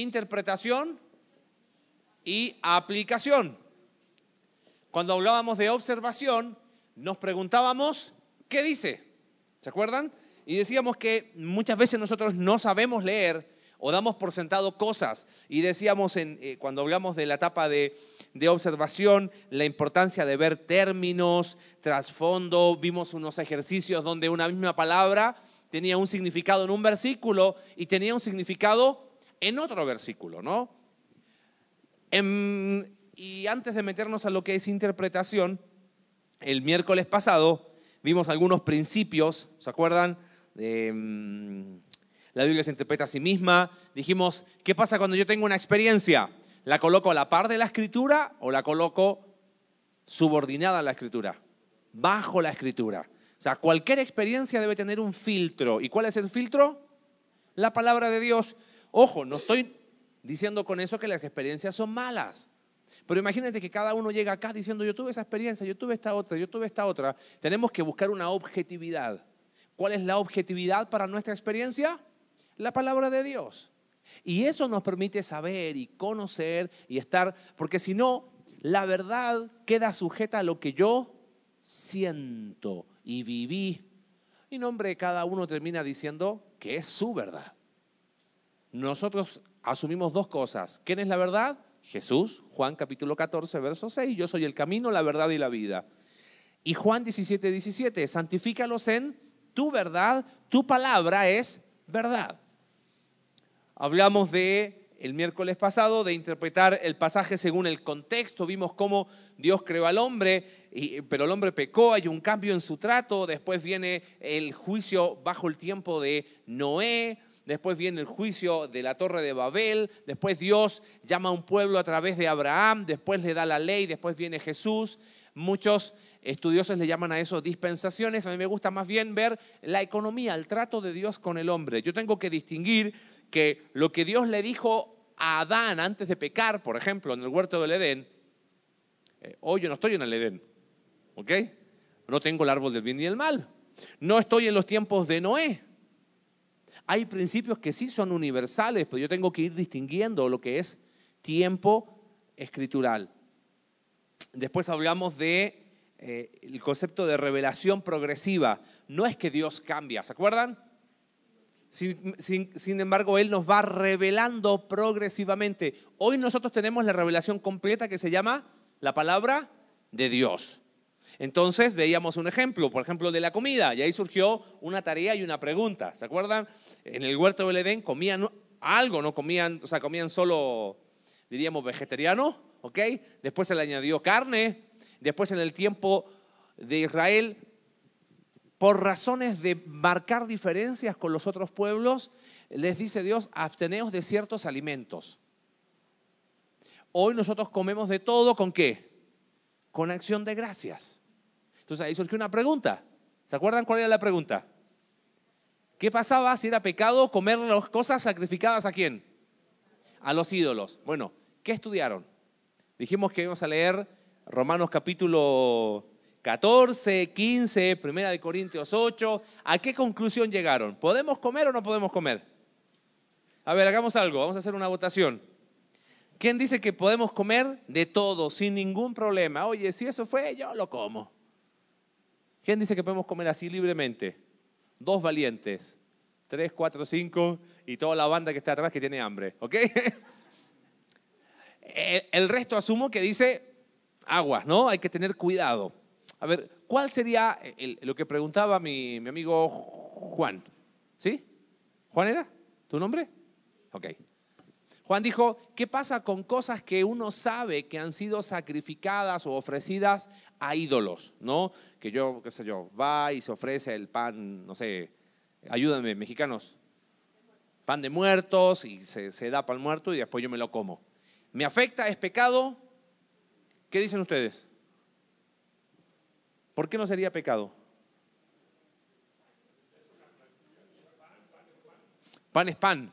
interpretación y aplicación. Cuando hablábamos de observación, nos preguntábamos, ¿qué dice? ¿Se acuerdan? Y decíamos que muchas veces nosotros no sabemos leer o damos por sentado cosas. Y decíamos en, eh, cuando hablamos de la etapa de, de observación, la importancia de ver términos, trasfondo, vimos unos ejercicios donde una misma palabra tenía un significado en un versículo y tenía un significado en otro versículo, ¿no? y antes de meternos a lo que es interpretación, el miércoles pasado vimos algunos principios, ¿se acuerdan? Mm, la Biblia se interpreta a sí misma. Dijimos, ¿qué pasa cuando yo tengo una experiencia? ¿La coloco a la par de la escritura o la coloco subordinada a la escritura? Bajo la escritura. O sea, cualquier experiencia debe tener un filtro. ¿Y cuál es el filtro? La palabra de Dios. Ojo, no estoy diciendo con eso que las experiencias son malas. Pero imagínate que cada uno llega acá diciendo, yo tuve esa experiencia, yo tuve esta otra, yo tuve esta otra. Tenemos que buscar una objetividad. ¿Cuál es la objetividad para nuestra experiencia? La palabra de Dios. Y eso nos permite saber y conocer y estar, porque si no, la verdad queda sujeta a lo que yo siento y viví. Y nombre cada uno termina diciendo que es su verdad. Nosotros asumimos dos cosas. ¿Quién es la verdad? Jesús, Juan capítulo 14, verso 6, yo soy el camino, la verdad y la vida. Y Juan 17, 17, santifícalos en tu verdad, tu palabra es verdad. Hablamos de el miércoles pasado de interpretar el pasaje según el contexto, vimos cómo Dios creó al hombre, pero el hombre pecó, hay un cambio en su trato, después viene el juicio bajo el tiempo de Noé, después viene el juicio de la torre de Babel, después Dios llama a un pueblo a través de Abraham, después le da la ley, después viene Jesús. Muchos estudiosos le llaman a eso dispensaciones, a mí me gusta más bien ver la economía, el trato de Dios con el hombre. Yo tengo que distinguir que lo que Dios le dijo a Adán antes de pecar, por ejemplo, en el huerto del Edén, eh, hoy yo no estoy en el Edén, ¿ok? No tengo el árbol del bien y del mal. No estoy en los tiempos de Noé. Hay principios que sí son universales, pero yo tengo que ir distinguiendo lo que es tiempo escritural. Después hablamos de eh, el concepto de revelación progresiva. No es que Dios cambia, ¿se acuerdan? Sin, sin, embargo, Él nos va revelando progresivamente. Hoy nosotros tenemos la revelación completa que se llama la palabra de Dios. Entonces veíamos un ejemplo, por ejemplo, de la comida, y ahí surgió una tarea y una pregunta. ¿Se acuerdan? En el huerto del Edén comían algo, no comían, o sea, comían solo, diríamos, vegetariano, ¿ok? Después se le añadió carne, después en el tiempo de Israel, por razones de marcar diferencias con los otros pueblos, les dice Dios, absteneos de ciertos alimentos. Hoy nosotros comemos de todo, ¿con qué? Con acción de gracias. Entonces ahí surgió una pregunta. ¿Se acuerdan cuál era la pregunta? ¿Qué pasaba si era pecado comer las cosas sacrificadas a quién? A los ídolos. Bueno, ¿qué estudiaron? Dijimos que íbamos a leer Romanos capítulo 14, 15, Primera de Corintios 8. ¿A qué conclusión llegaron? ¿Podemos comer o no podemos comer? A ver, hagamos algo, vamos a hacer una votación. ¿Quién dice que podemos comer de todo sin ningún problema? Oye, si eso fue, yo lo como. ¿Quién dice que podemos comer así libremente? Dos valientes. Tres, cuatro, cinco y toda la banda que está atrás que tiene hambre. ¿Ok? El resto asumo que dice aguas, ¿no? Hay que tener cuidado. A ver, ¿cuál sería lo que preguntaba mi, mi amigo Juan? ¿Sí? ¿Juan era? ¿Tu nombre? Ok. Juan dijo, ¿qué pasa con cosas que uno sabe que han sido sacrificadas o ofrecidas a ídolos? ¿No? Que yo, qué sé yo, va y se ofrece el pan, no sé, ayúdame, mexicanos, pan de muertos y se, se da pan muerto y después yo me lo como. ¿Me afecta? ¿Es pecado? ¿Qué dicen ustedes? ¿Por qué no sería pecado? Pan es pan.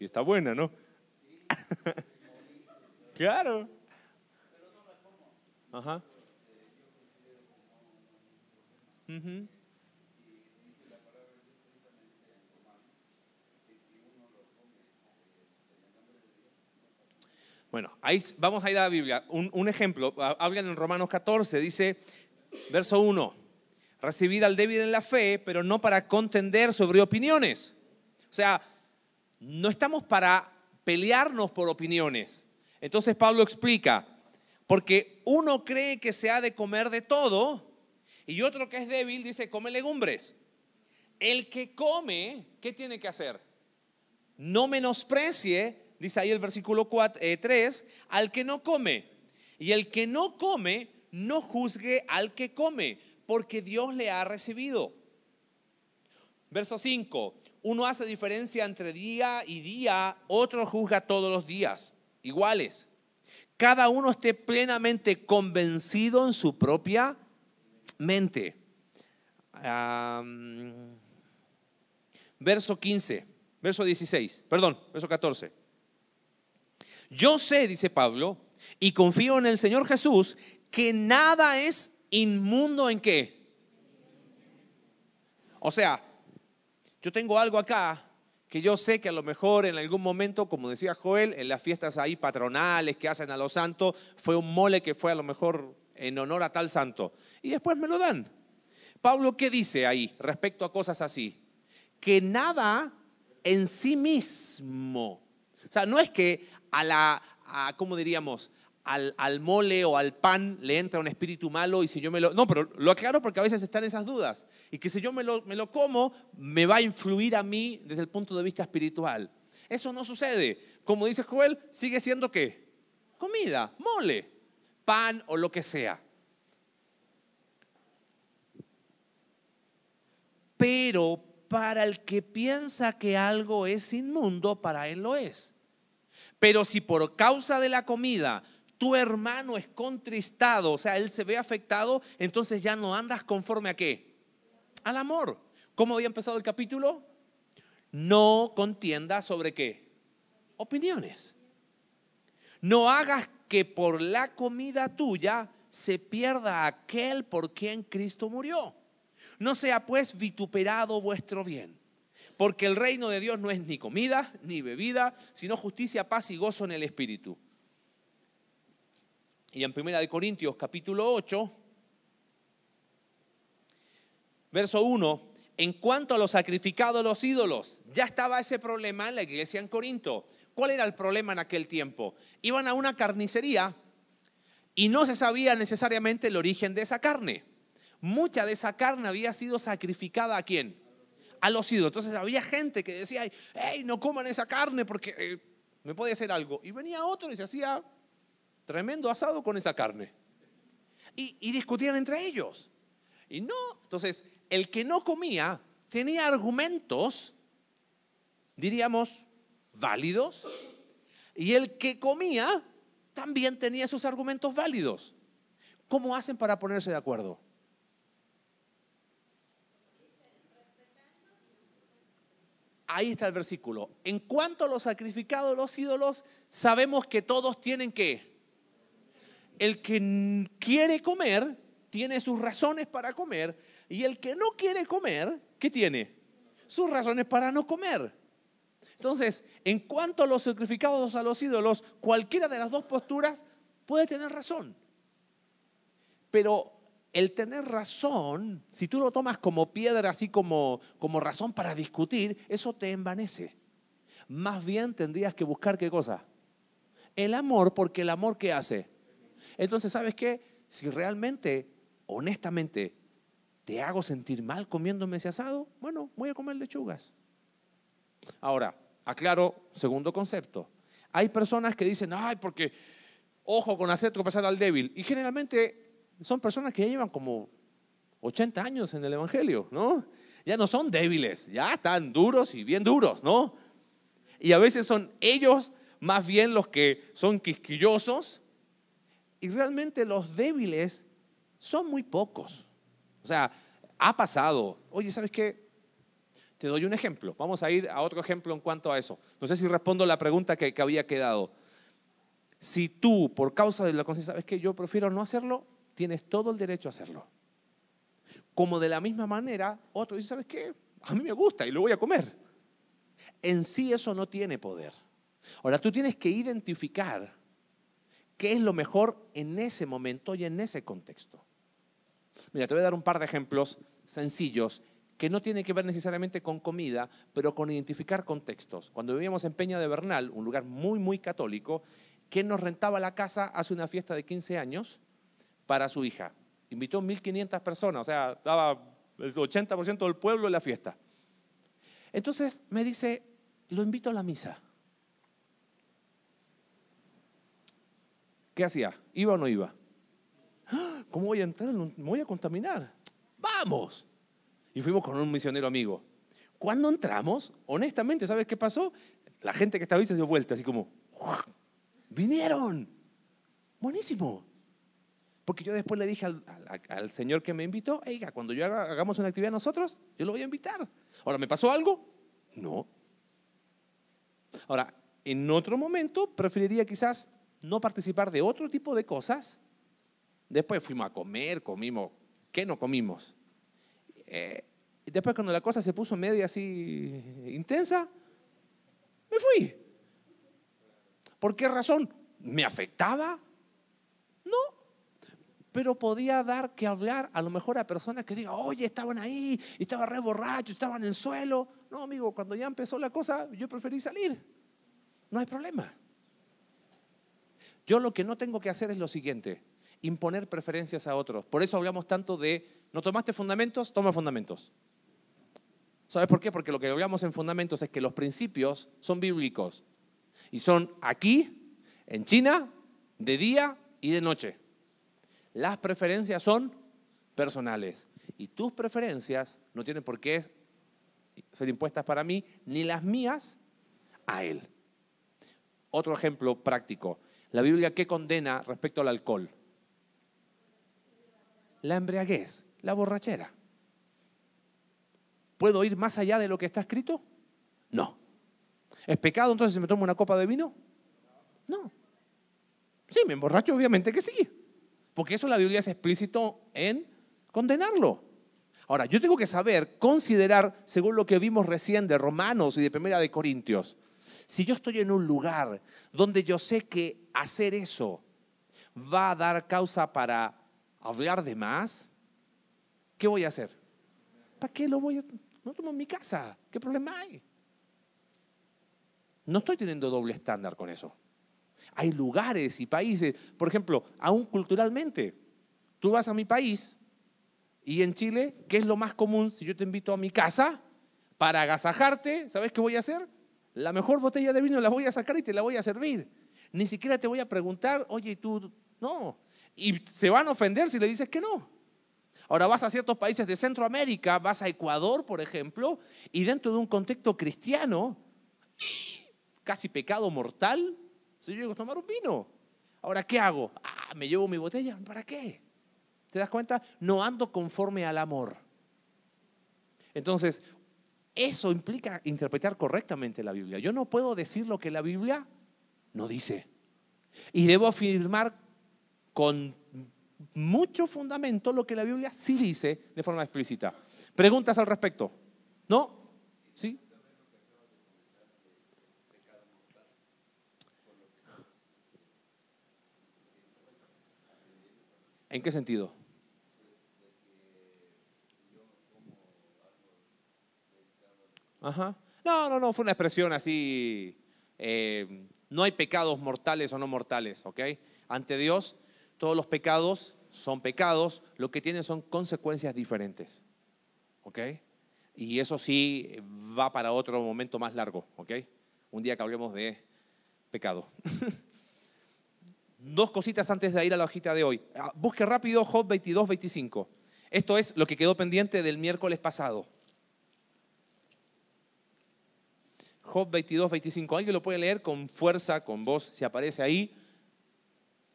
Y está buena, ¿no? claro. Ajá. Ujú. Bueno, ahí vamos a ir a la Biblia. Un, ejemplo, ha- hablan en Romanos 14, dice, verso 1, recibid al débil en la fe, pero no para contender sobre opiniones. O sea, no estamos para pelearnos por opiniones. Entonces Pablo explica, porque uno cree que se ha de comer de todo y otro que es débil dice, come legumbres. El que come, ¿qué tiene que hacer? No menosprecie, dice ahí el versículo 3, al que no come. Y el que no come, no juzgue al que come, porque Dios le ha recibido. Verso 5. Uno hace diferencia entre día y día, otro juzga todos los días, iguales. Cada uno esté plenamente convencido en su propia mente. Verso 15, verso 16, perdón, verso 14. Yo sé, dice Pablo, y confío en el Señor Jesús, que nada es inmundo en qué. O sea, yo tengo algo acá que yo sé que a lo mejor en algún momento, como decía Joel, en las fiestas ahí patronales que hacen a los santos, fue un mole que fue a lo mejor en honor a tal santo. Y después me lo dan. Pablo, ¿qué dice ahí respecto a cosas así? Que nada en sí mismo. O sea, no es que a la, a, ¿cómo diríamos? Al, mole o al pan le entra un espíritu malo y si yo me lo... No, pero lo aclaro porque a veces están esas dudas. Y que si yo me lo, me lo como, me va a influir a mí desde el punto de vista espiritual. Eso no sucede. Como dice Joel, sigue siendo qué? Comida, mole, pan o lo que sea. Pero para el que piensa que algo es inmundo, para él lo es. Pero si por causa de la comida tu hermano es contristado, o sea, él se ve afectado, entonces ya no andas conforme a qué? Al amor. ¿Cómo había empezado el capítulo? No contienda sobre qué? Opiniones. No hagas que por la comida tuya se pierda aquel por quien Cristo murió. No sea pues vituperado vuestro bien, porque el reino de Dios no es ni comida ni bebida, sino justicia, paz y gozo en el Espíritu. Y en Primera de Corintios capítulo 8, verso 1, en cuanto a los sacrificados los ídolos, ya estaba ese problema en la iglesia en Corinto. ¿Cuál era el problema en aquel tiempo? Iban a una carnicería y no se sabía necesariamente el origen de esa carne. Mucha de esa carne había sido sacrificada a quién? A los ídolos. Entonces había gente que decía, hey, no coman esa carne porque eh, me puede hacer algo. Y venía otro y se hacía tremendo asado con esa carne. Y, discutían entre ellos. Y no, entonces el que no comía tenía argumentos, diríamos, válidos, y el que comía también tenía sus argumentos válidos. ¿Cómo hacen para ponerse de acuerdo? Ahí está el versículo. En cuanto a los sacrificados, los ídolos, sabemos que todos tienen que. El que quiere comer tiene sus razones para comer y el que no quiere comer, ¿qué tiene? Sus razones para no comer. Entonces, en cuanto a los sacrificados a los ídolos, cualquiera de las dos posturas puede tener razón. Pero el tener razón, si tú lo tomas como piedra, así como, como razón para discutir, eso te envanece. Más bien tendrías que buscar qué cosa? El amor, porque el amor ¿qué hace? Entonces, ¿sabes qué? Si realmente, honestamente, te hago sentir mal comiéndome ese asado, bueno, voy a comer lechugas. Ahora, aclaro, segundo concepto. Hay personas que dicen, ay, porque ojo con hacer tropezar al débil. Y generalmente son personas que ya llevan como 80 años en el Evangelio, ¿no? ya no son débiles, ya están duros y bien duros, ¿no? Y a veces son ellos más bien los que son quisquillosos y realmente los débiles son muy pocos. O sea, ha pasado. Oye, ¿sabes qué? Te doy un ejemplo. Vamos a ir a otro ejemplo en cuanto a eso. No sé si respondo la pregunta que, había quedado. Si tú, por causa de la conciencia, sabes que yo prefiero no hacerlo, tienes todo el derecho a hacerlo. Como de la misma manera, otro dice, ¿sabes qué? A mí me gusta y lo voy a comer. En sí eso no tiene poder. Ahora tú tienes que identificar qué es lo mejor en ese momento y en ese contexto. Mira, te voy a dar un par de ejemplos sencillos que no tienen que ver necesariamente con comida, pero con identificar contextos. Cuando vivíamos en Peña de Bernal, un lugar muy, muy católico, ¿quién nos rentaba la casa hace una fiesta de 15 años para su hija? Invitó 1.500 personas, o sea, estaba el 80% del pueblo en la fiesta. Entonces me dice, lo invito a la misa. ¿Qué hacía? ¿Iba o no iba? ¡Ah! ¿Cómo voy a entrar? ¿Me voy a contaminar? ¡Vamos! Y fuimos con un misionero amigo. Cuando entramos, honestamente, ¿sabes qué pasó? La gente que estaba ahí se dio vuelta, así como, ¡vinieron! Buenísimo. Porque yo después le dije al, señor que me invitó, oiga, cuando yo hagamos una actividad nosotros, yo lo voy a invitar. Ahora, ¿me pasó algo? No. Ahora, en otro momento preferiría quizás no participar de otro tipo de cosas. Después fuimos a comer, comimos. ¿Qué no comimos? Eh, después cuando la cosa se puso media así intensa, me fui. ¿Por qué razón? ¿Me afectaba? No. Pero podía dar que hablar a lo mejor a personas que digan, oye, estaban ahí, estaban re borrachos, estaban en el suelo. No, amigo, cuando ya empezó la cosa, yo preferí salir. No hay problema. Yo lo que no tengo que hacer es lo siguiente, imponer preferencias a otros. Por eso hablamos tanto de, ¿no tomaste fundamentos? Toma fundamentos. ¿Sabes por qué? Porque lo que hablamos en fundamentos es que los principios son bíblicos y son aquí, en China, de día y de noche. Las preferencias son personales y tus preferencias no tienen por qué ser impuestas para mí ni las mías a él. Otro ejemplo práctico. La Biblia, ¿qué condena respecto al alcohol? La embriaguez, la borrachera. ¿Puedo ir más allá de lo que está escrito? No. ¿Es pecado entonces si me tomo una copa de vino? No. Sí, me emborracho, obviamente que sí. Porque eso la Biblia es explícito en condenarlo. Ahora, yo tengo que saber, considerar, según lo que vimos recién de Romanos y de Primera de Corintios, si yo estoy en un lugar donde yo sé que hacer eso va a dar causa para hablar de más, ¿qué voy a hacer? ¿Para qué lo voy a.? No tomo en mi casa. ¿Qué problema hay? No estoy teniendo doble estándar con eso. Hay lugares y países, por ejemplo, aún culturalmente. Tú vas a mi país y en Chile, ¿qué es lo más común si yo te invito a mi casa para agasajarte? ¿Sabes qué voy a hacer? La mejor botella de vino la voy a sacar y te la voy a servir. Ni siquiera te voy a preguntar, oye, tú, no. Y se van a ofender si le dices que no. Ahora vas a ciertos países de Centroamérica, vas a Ecuador, por ejemplo, y dentro de un contexto cristiano, casi pecado mortal, si yo llego a tomar un vino. Ahora, ¿qué hago? Ah, me llevo mi botella. ¿Para qué? ¿Te das cuenta? No ando conforme al amor. Entonces, eso implica interpretar correctamente la Biblia. Yo no puedo decir lo que la Biblia no dice. Y debo afirmar con mucho fundamento lo que la Biblia sí dice de forma explícita. ¿Preguntas al respecto? ¿No? ¿Sí? ¿En qué sentido? Ajá. No, no, no, fue una expresión así. Eh, no hay pecados mortales o no mortales, ¿ok? Ante Dios, todos los pecados son pecados, lo que tienen son consecuencias diferentes, ¿ok? Y eso sí va para otro momento más largo, ¿ok? Un día que hablemos de pecado. Dos cositas antes de ir a la hojita de hoy. Ah, busque rápido Job 22, 25. Esto es lo que quedó pendiente del miércoles pasado. Job 22, 25. ¿Alguien lo puede leer con fuerza, con voz, si aparece ahí?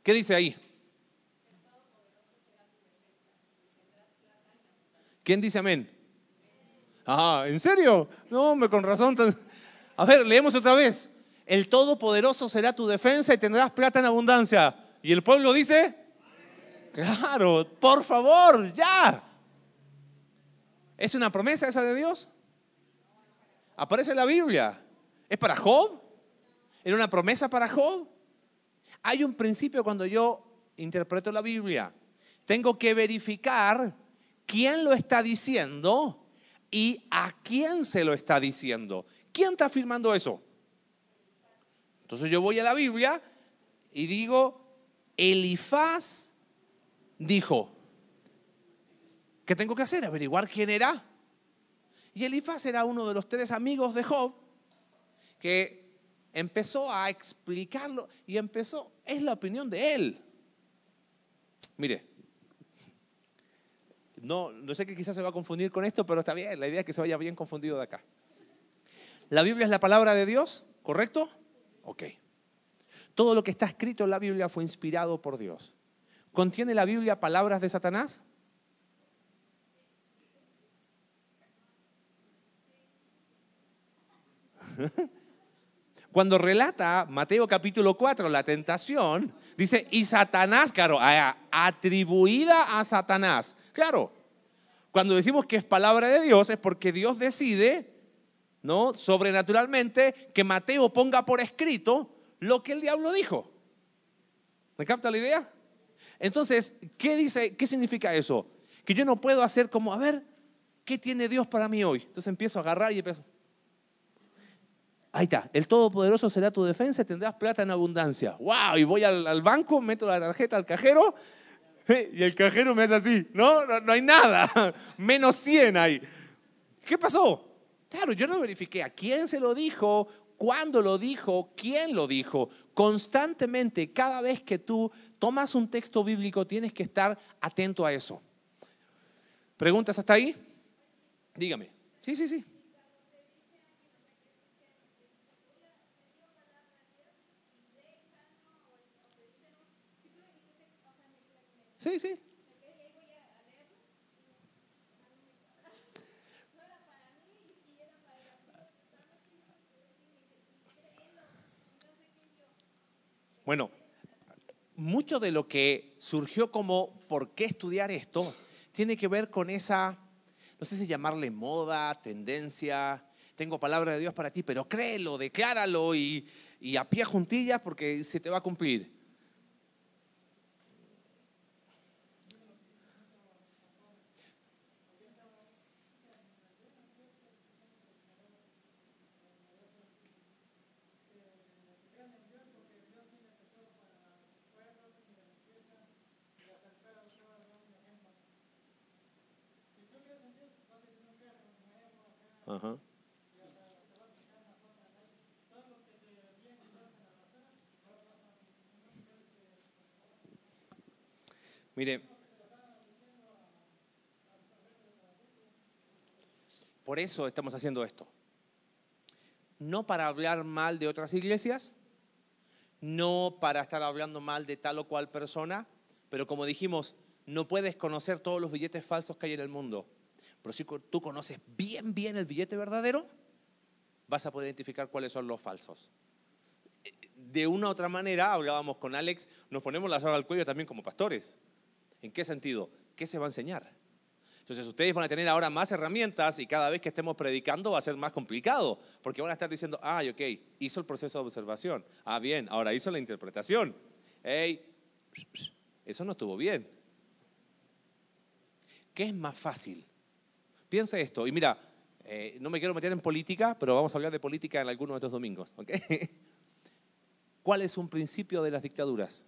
¿Qué dice ahí? ¿Quién dice amén? Ah, ¿en serio? No, hombre, con razón. A ver, leemos otra vez. El Todopoderoso será tu defensa y tendrás plata en abundancia. ¿Y el pueblo dice? Claro, por favor, ya. ¿Es una promesa esa de Dios? Aparece en la Biblia. ¿Es para Job? ¿Era una promesa para Job? Hay un principio cuando yo interpreto la Biblia. Tengo que verificar quién lo está diciendo y a quién se lo está diciendo. ¿Quién está afirmando eso? Entonces yo voy a la Biblia y digo, Elifaz dijo, ¿qué tengo que hacer? Averiguar quién era. Y Elifaz era uno de los tres amigos de Job que empezó a explicarlo y empezó, es la opinión de él. Mire, no, no sé que quizás se va a confundir con esto, pero está bien, la idea es que se vaya bien confundido de acá. La Biblia es la palabra de Dios, ¿correcto? Ok. Todo lo que está escrito en la Biblia fue inspirado por Dios. ¿Contiene la Biblia palabras de Satanás? Cuando relata Mateo capítulo 4 la tentación, dice, y Satanás, claro, atribuida a Satanás. Claro, cuando decimos que es palabra de Dios es porque Dios decide, ¿no? Sobrenaturalmente, que Mateo ponga por escrito lo que el diablo dijo. ¿Me capta la idea? Entonces, ¿qué dice? ¿Qué significa eso? Que yo no puedo hacer como, a ver, ¿qué tiene Dios para mí hoy? Entonces empiezo a agarrar y empiezo. Ahí está, el Todopoderoso será tu defensa y tendrás plata en abundancia. ¡Wow! Y voy al, banco, meto la tarjeta al cajero y el cajero me hace así. No, no, hay nada. Menos 100 ahí. ¿Qué pasó? Claro, yo no verifiqué a quién se lo dijo, cuándo lo dijo, quién lo dijo. Constantemente, cada vez que tú tomas un texto bíblico, tienes que estar atento a eso. ¿Preguntas hasta ahí? Dígame. Sí, sí, sí. Sí, sí. Bueno, mucho de lo que surgió como por qué estudiar esto tiene que ver con esa, no sé si llamarle moda, tendencia, tengo palabra de Dios para ti, pero créelo, decláralo y, y a pie juntillas porque se te va a cumplir. Mire, por eso estamos haciendo esto. No para hablar mal de otras iglesias, no para estar hablando mal de tal o cual persona, pero como dijimos, no puedes conocer todos los billetes falsos que hay en el mundo. Pero si tú conoces bien, bien el billete verdadero, vas a poder identificar cuáles son los falsos. De una u otra manera, hablábamos con Alex, nos ponemos la soga al cuello también como pastores. ¿En qué sentido? ¿Qué se va a enseñar? Entonces ustedes van a tener ahora más herramientas y cada vez que estemos predicando va a ser más complicado, porque van a estar diciendo, ah, ok, hizo el proceso de observación. Ah, bien, ahora hizo la interpretación. Hey, eso no estuvo bien. ¿Qué es más fácil? Piensa esto, y mira, eh, no me quiero meter en política, pero vamos a hablar de política en alguno de estos domingos. ¿Cuál es un principio de las dictaduras?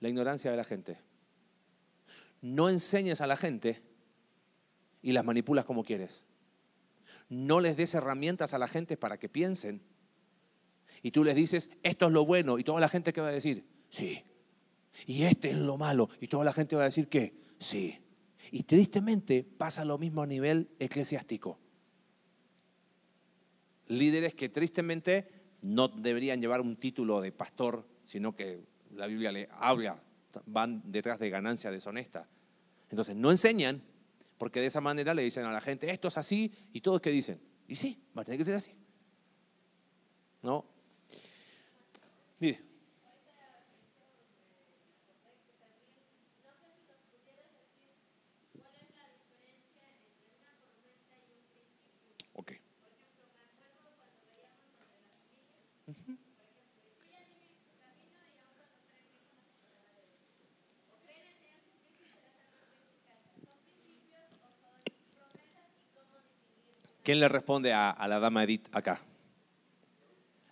La ignorancia de la gente no enseñes a la gente y las manipulas como quieres. No les des herramientas a la gente para que piensen. Y tú les dices, esto es lo bueno. Y toda la gente que va a decir, sí. Y este es lo malo. Y toda la gente va a decir que, sí. Y tristemente pasa lo mismo a nivel eclesiástico. Líderes que tristemente no deberían llevar un título de pastor, sino que la Biblia le habla, van detrás de ganancia deshonesta. Entonces no enseñan, porque de esa manera le dicen a la gente, esto es así, y todos que dicen, y sí, va a tener que ser así. ¿No? Mire. ¿Quién le responde a, la dama Edith acá?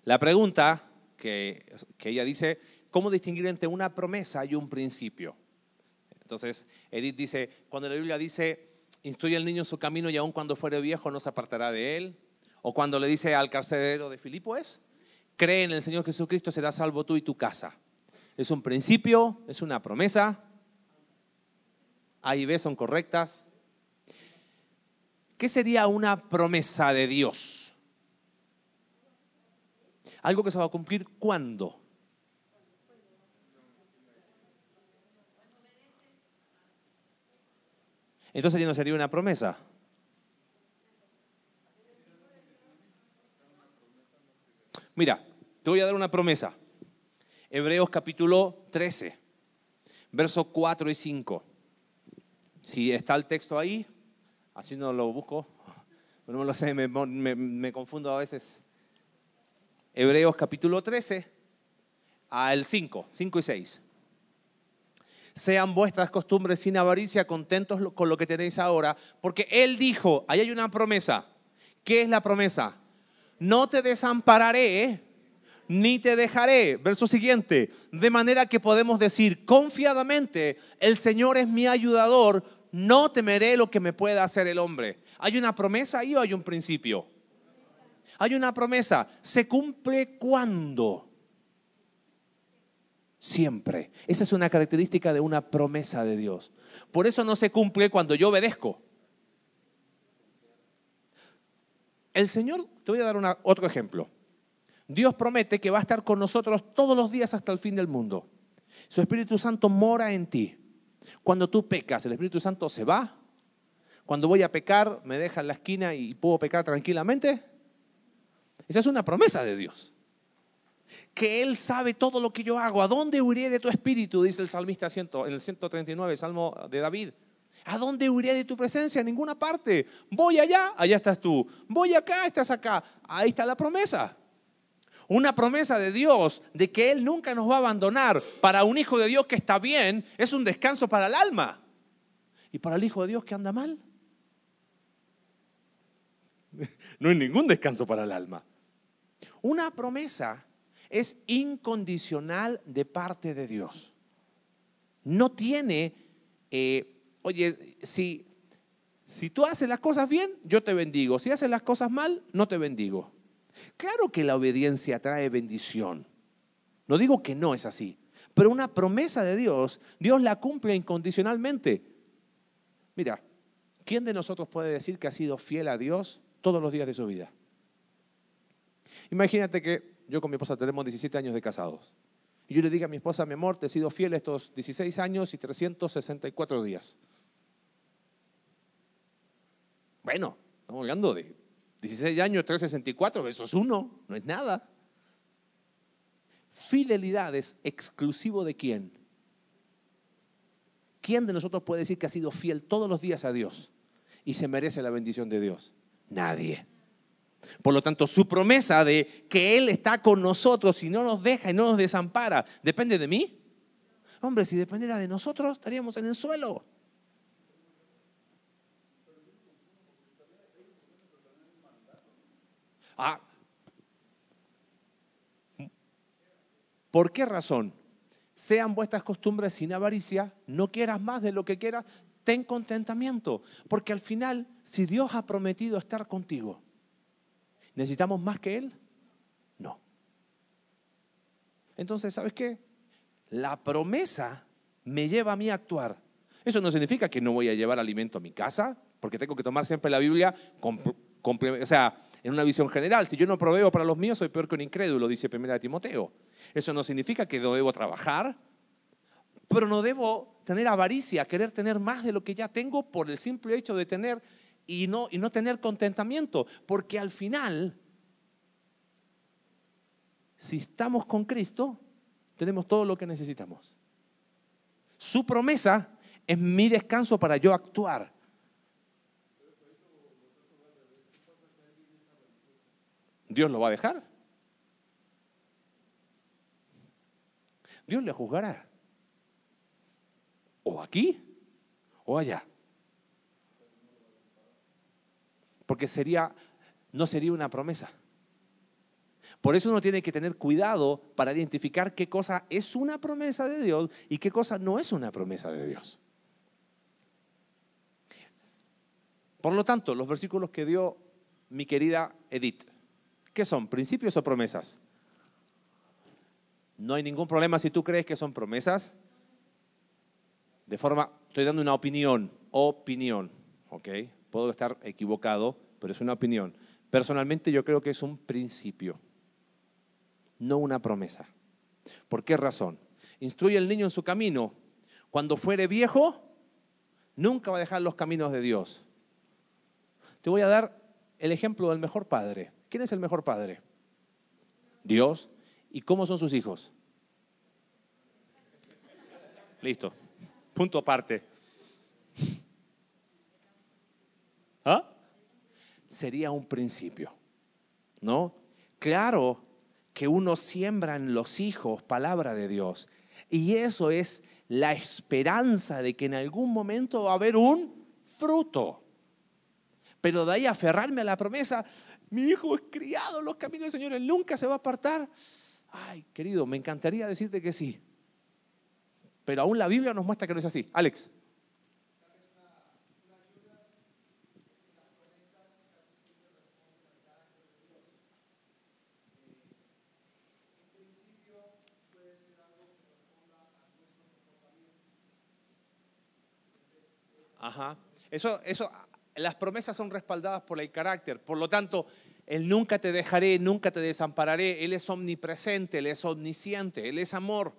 La pregunta que, ella dice, ¿cómo distinguir entre una promesa y un principio? Entonces, Edith dice, cuando la Biblia dice, instruye al niño en su camino y aun cuando fuere viejo no se apartará de él, o cuando le dice al carcelero de Filipo es, cree en el Señor Jesucristo, será salvo tú y tu casa. Es un principio, es una promesa. A y B son correctas. ¿Qué sería una promesa de Dios? Algo que se va a cumplir cuándo? Entonces ya no sería una promesa. Mira, te voy a dar una promesa. Hebreos capítulo 13, versos 4 y 5. Si está el texto ahí, Así no lo busco. No lo sé, me, confundo a veces. Hebreos capítulo 13 al 5, 5 y 6. Sean vuestras costumbres sin avaricia, contentos con lo que tenéis ahora, porque Él dijo, ahí hay una promesa. ¿Qué es la promesa? No te desampararé, ni te dejaré. Verso siguiente, de manera que podemos decir confiadamente, el Señor es mi ayudador, no temeré lo que me pueda hacer el hombre. ¿Hay una promesa ahí o hay un principio? Hay una promesa. ¿Se cumple cuándo? Siempre. Esa es una característica de una promesa de Dios. Por eso no se cumple cuando yo obedezco. El Señor, te voy a dar otro ejemplo. Dios promete que va a estar con nosotros todos los días hasta el fin del mundo. Su Espíritu Santo mora en ti. Cuando tú pecas, el Espíritu Santo se va. Cuando voy a pecar, me deja en la esquina y puedo pecar tranquilamente. Esa es una promesa de Dios. Que Él sabe todo lo que yo hago. ¿A dónde huiré de tu espíritu? Dice el salmista en el 139, Salmo de David. ¿A dónde huiré de tu presencia? En ninguna parte. Voy allá, allá estás tú. Voy acá, estás acá. Ahí está la promesa. Una promesa de Dios de que Él nunca nos va a abandonar para un hijo de Dios que está bien es un descanso para el alma. ¿Y para el hijo de Dios que anda mal? No hay ningún descanso para el alma. Una promesa es incondicional de parte de Dios. No tiene, eh, oye, si, si tú haces las cosas bien, yo te bendigo. Si haces las cosas mal, no te bendigo. Claro que la obediencia trae bendición. No digo que no es así, pero una promesa de Dios, Dios la cumple incondicionalmente. Mira, ¿quién de nosotros puede decir que ha sido fiel a Dios todos los días de su vida? Imagínate que yo con mi esposa tenemos 17 años de casados. Y yo le digo a mi esposa, mi amor, te he sido fiel estos 16 años y 364 días. Bueno, estamos hablando de 16 años, 364, eso es uno, no es nada. Fidelidad es exclusivo de quién. ¿Quién de nosotros puede decir que ha sido fiel todos los días a Dios y se merece la bendición de Dios? Nadie. Por lo tanto, su promesa de que Él está con nosotros y no nos deja y no nos desampara, ¿depende de mí? Hombre, si dependiera de nosotros, estaríamos en el suelo. Ah, ¿Por qué razón? Sean vuestras costumbres sin avaricia, no quieras más de lo que quieras, ten contentamiento, porque al final, si Dios ha prometido estar contigo, ¿necesitamos más que Él? No. Entonces, ¿sabes qué? La promesa me lleva a mí a actuar. Eso no significa que no voy a llevar alimento a mi casa, porque tengo que tomar siempre la Biblia, o sea, en una visión general. Si yo no proveo para los míos, soy peor que un incrédulo, dice 1 Timoteo. Eso no significa que no debo trabajar, pero no debo tener avaricia, querer tener más de lo que ya tengo por el simple hecho de tener y no, y no tener contentamiento, porque al final, si estamos con Cristo, tenemos todo lo que necesitamos. Su promesa es mi descanso para yo actuar. ¿Dios lo va a dejar? Dios le juzgará. O aquí o allá. Porque sería, no sería una promesa. Por eso uno tiene que tener cuidado para identificar qué cosa es una promesa de Dios y qué cosa no es una promesa de Dios. Por lo tanto, los versículos que dio mi querida Edith, ¿qué son? ¿Principios o promesas? No hay ningún problema si tú crees que son promesas. De forma, estoy dando una opinión, opinión, ¿ok? Puedo estar equivocado, pero es una opinión. Personalmente yo creo que es un principio, no una promesa. ¿Por qué razón? Instruye al niño en su camino. Cuando fuere viejo, nunca va a dejar los caminos de Dios. Te voy a dar el ejemplo del mejor padre. ¿Quién es el mejor padre? Dios. ¿Y cómo son sus hijos? Listo. Punto aparte. ¿Ah? Sería un principio, ¿no? Claro que uno siembra en los hijos palabra de Dios. Y eso es la esperanza de que en algún momento va a haber un fruto. Pero de ahí aferrarme a la promesa, mi hijo es criado en los caminos del Señor, él nunca se va a apartar. Ay, querido, me encantaría decirte que sí. Pero aún la Biblia nos muestra que no es así. Alex. Ajá. Eso, eso las promesas son respaldadas por el carácter. Por lo tanto, Él nunca te dejaré, nunca te desampararé. Él es omnipresente, Él es omnisciente, Él es amor.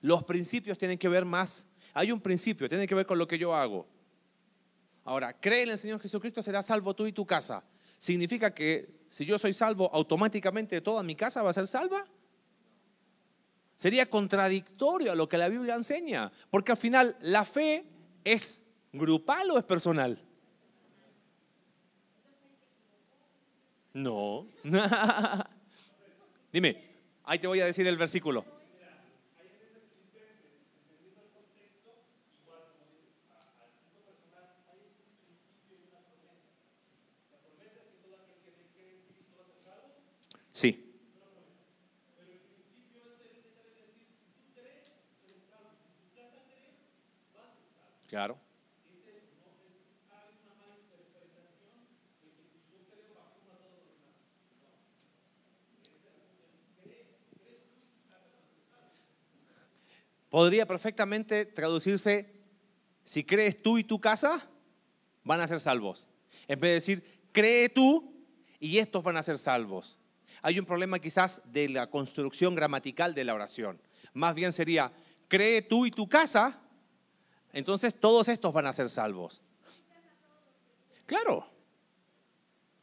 Los principios tienen que ver más. Hay un principio, tiene que ver con lo que yo hago. Ahora, cree en el Señor Jesucristo, será salvo tú y tu casa. ¿Significa que si yo soy salvo, automáticamente toda mi casa va a ser salva? Sería contradictorio a lo que la Biblia enseña, porque al final la fe es grupal o es personal. No. Dime, ahí te voy a decir el versículo. Sí. Claro. Podría perfectamente traducirse, si crees tú y tu casa, van a ser salvos. En vez de decir, cree tú y estos van a ser salvos. Hay un problema quizás de la construcción gramatical de la oración. Más bien sería, cree tú y tu casa, entonces todos estos van a ser salvos. Claro.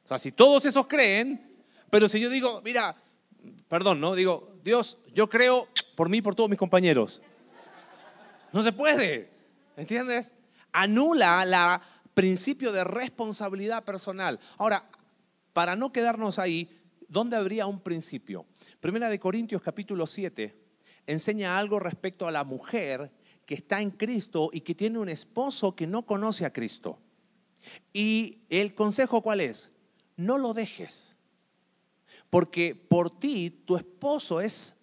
O sea, si todos esos creen, pero si yo digo, mira, perdón, ¿no? Digo, Dios, yo creo por mí y por todos mis compañeros. No se puede. ¿Entiendes? Anula el principio de responsabilidad personal. Ahora, para no quedarnos ahí, ¿dónde habría un principio? Primera de Corintios capítulo 7 enseña algo respecto a la mujer que está en Cristo y que tiene un esposo que no conoce a Cristo. Y el consejo cuál es? No lo dejes. Porque por ti tu esposo es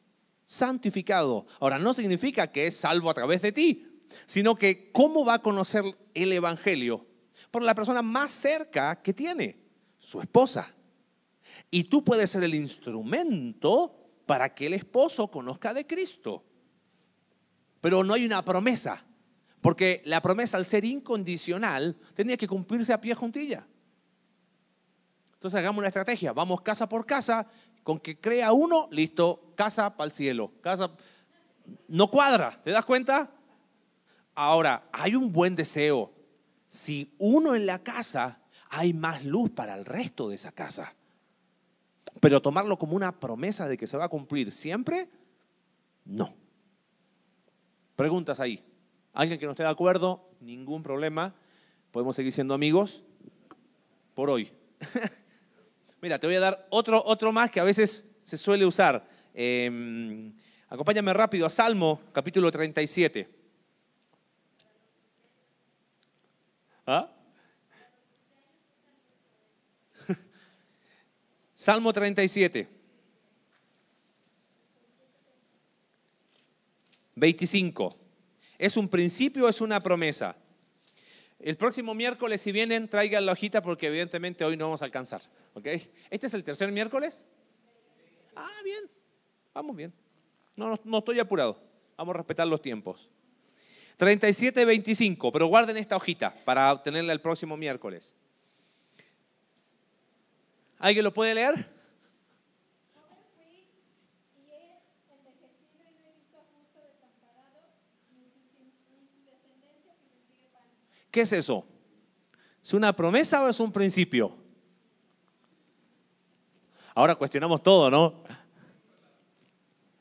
santificado. Ahora, no significa que es salvo a través de ti, sino que cómo va a conocer el Evangelio por la persona más cerca que tiene, su esposa. Y tú puedes ser el instrumento para que el esposo conozca de Cristo. Pero no hay una promesa, porque la promesa al ser incondicional tenía que cumplirse a pie juntilla. Entonces hagamos una estrategia, vamos casa por casa, con que crea uno, listo, casa para el cielo. Casa no cuadra, ¿te das cuenta? Ahora, hay un buen deseo. Si uno en la casa, hay más luz para el resto de esa casa. Pero tomarlo como una promesa de que se va a cumplir siempre, no. Preguntas ahí. ¿Alguien que no esté de acuerdo? Ningún problema. Podemos seguir siendo amigos por hoy. Mira, te voy a dar otro, otro más que a veces se suele usar. Em, acompáñame rápido a Salmo, capítulo 37. ¿Ah? Salmo 37. 25. ¿Es un principio o es una promesa? El próximo miércoles, si vienen, traigan la hojita porque evidentemente hoy no vamos a alcanzar. ¿Este es el tercer miércoles? Ah, bien. Vamos bien. No, no, estoy apurado. Vamos a respetar los tiempos. 37, 25. Pero guarden esta hojita para tenerla el próximo miércoles. ¿Alguien lo puede leer? ¿Qué es eso? ¿Es una promesa o es un principio? Ahora cuestionamos todo, ¿no?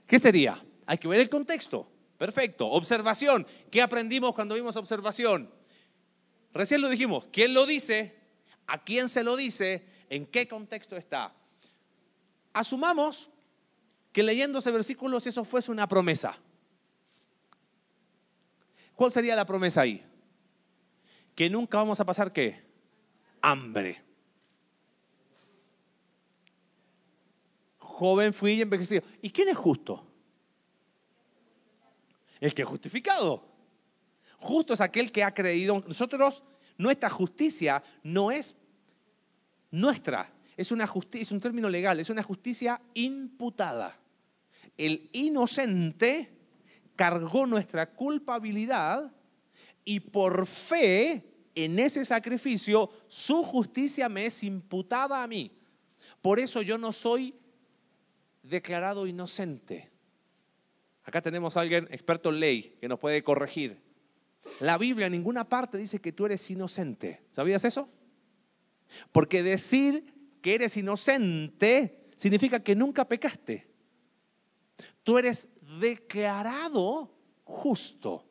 ¿Qué sería? Hay que ver el contexto. Perfecto. Observación. ¿Qué aprendimos cuando vimos observación? Recién lo dijimos. ¿Quién lo dice? ¿A quién se lo dice? ¿En qué contexto está? Asumamos que leyendo ese versículo si eso fuese una promesa. ¿Cuál sería la promesa ahí? que nunca vamos a pasar qué? Hambre. Joven fui y envejecido. ¿Y quién es justo? El que es justificado. Justo es aquel que ha creído. Nosotros, nuestra justicia no es nuestra, es una justicia, es un término legal, es una justicia imputada. El inocente cargó nuestra culpabilidad y por fe en ese sacrificio su justicia me es imputada a mí. Por eso yo no soy declarado inocente. Acá tenemos a alguien experto en ley que nos puede corregir. La Biblia en ninguna parte dice que tú eres inocente. ¿Sabías eso? Porque decir que eres inocente significa que nunca pecaste. Tú eres declarado justo.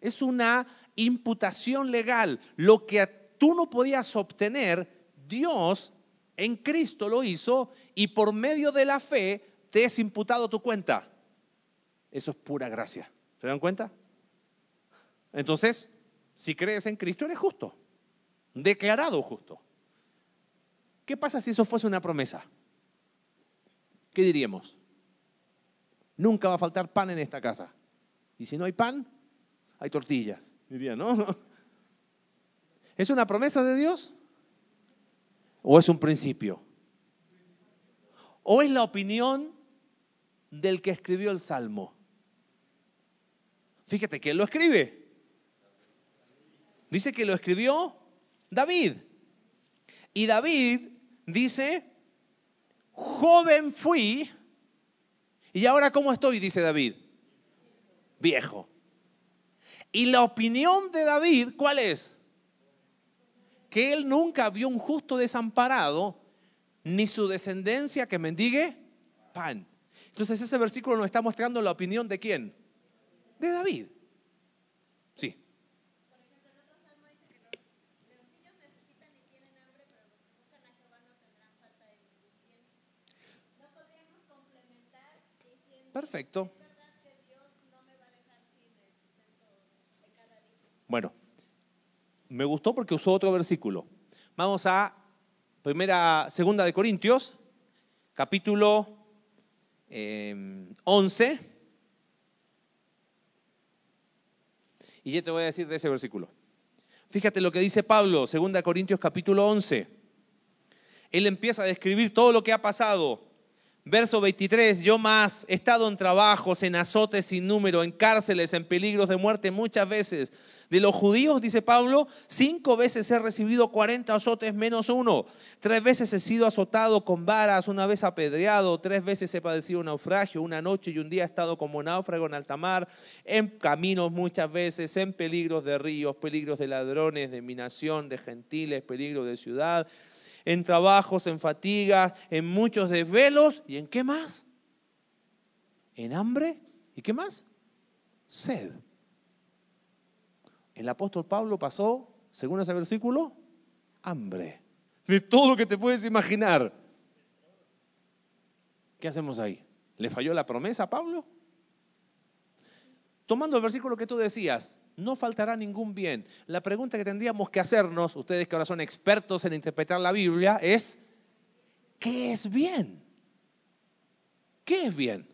Es una imputación legal. Lo que tú no podías obtener, Dios en Cristo lo hizo y por medio de la fe te es imputado tu cuenta. Eso es pura gracia. ¿Se dan cuenta? Entonces, si crees en Cristo, eres justo. Declarado justo. ¿Qué pasa si eso fuese una promesa? ¿Qué diríamos? Nunca va a faltar pan en esta casa. Y si no hay pan, hay tortillas, diría, ¿no? ¿Es una promesa de Dios? ¿O es un principio? ¿O es la opinión del que escribió el Salmo? Fíjate que lo escribe. Dice que lo escribió David. Y David dice, joven fui, y ahora ¿cómo estoy? Dice David. Viejo. Y la opinión de David, ¿cuál es? Que él nunca vio un justo desamparado, ni su descendencia que mendigue pan. Entonces ese versículo nos está mostrando la opinión de quién? De David. Sí. Perfecto. Bueno, me gustó porque usó otro versículo. Vamos a primera, segunda de Corintios, capítulo 11. Em, y ya te voy a decir de ese versículo. Fíjate lo que dice Pablo, segunda de Corintios capítulo 11. Él empieza a describir todo lo que ha pasado. Verso 23, yo más he estado en trabajos, en azotes sin número, en cárceles, en peligros de muerte muchas veces. De los judíos, dice Pablo, cinco veces he recibido 40 azotes menos uno. Tres veces he sido azotado con varas, una vez apedreado, tres veces he padecido un naufragio, una noche y un día he estado como náufrago en alta mar, en caminos muchas veces, en peligros de ríos, peligros de ladrones, de minación, de gentiles, peligros de ciudad, en trabajos, en fatigas, en muchos desvelos y en qué más? En hambre y qué más? Sed. El apóstol Pablo pasó, según ese versículo, hambre. De todo lo que te puedes imaginar. ¿Qué hacemos ahí? ¿Le falló la promesa a Pablo? Tomando el versículo que tú decías, no faltará ningún bien. La pregunta que tendríamos que hacernos, ustedes que ahora son expertos en interpretar la Biblia, es, ¿qué es bien? ¿Qué es bien?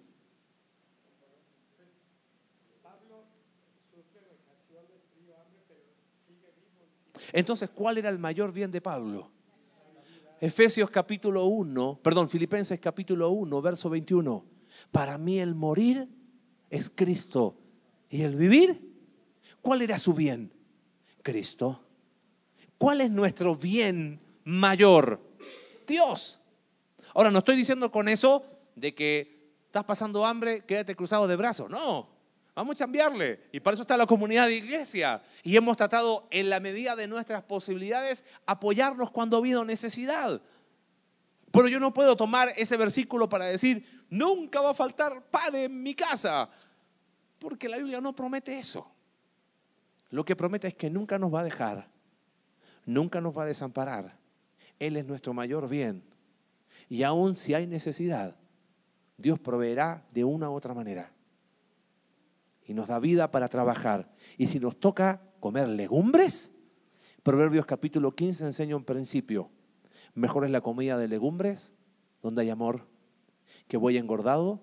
Entonces, ¿cuál era el mayor bien de Pablo? Efesios capítulo 1, perdón, Filipenses capítulo 1, verso 21. Para mí el morir es Cristo y el vivir, ¿cuál era su bien? Cristo. ¿Cuál es nuestro bien mayor? Dios. Ahora, no estoy diciendo con eso de que estás pasando hambre, quédate cruzado de brazos. No, Vamos a cambiarle. Y para eso está la comunidad de iglesia. Y hemos tratado en la medida de nuestras posibilidades apoyarnos cuando ha habido necesidad. Pero yo no puedo tomar ese versículo para decir, nunca va a faltar pan en mi casa. Porque la Biblia no promete eso. Lo que promete es que nunca nos va a dejar, nunca nos va a desamparar. Él es nuestro mayor bien. Y aun si hay necesidad, Dios proveerá de una u otra manera y nos da vida para trabajar. Y si nos toca comer legumbres, Proverbios capítulo 15 enseña un principio. Mejor es la comida de legumbres donde hay amor que voy engordado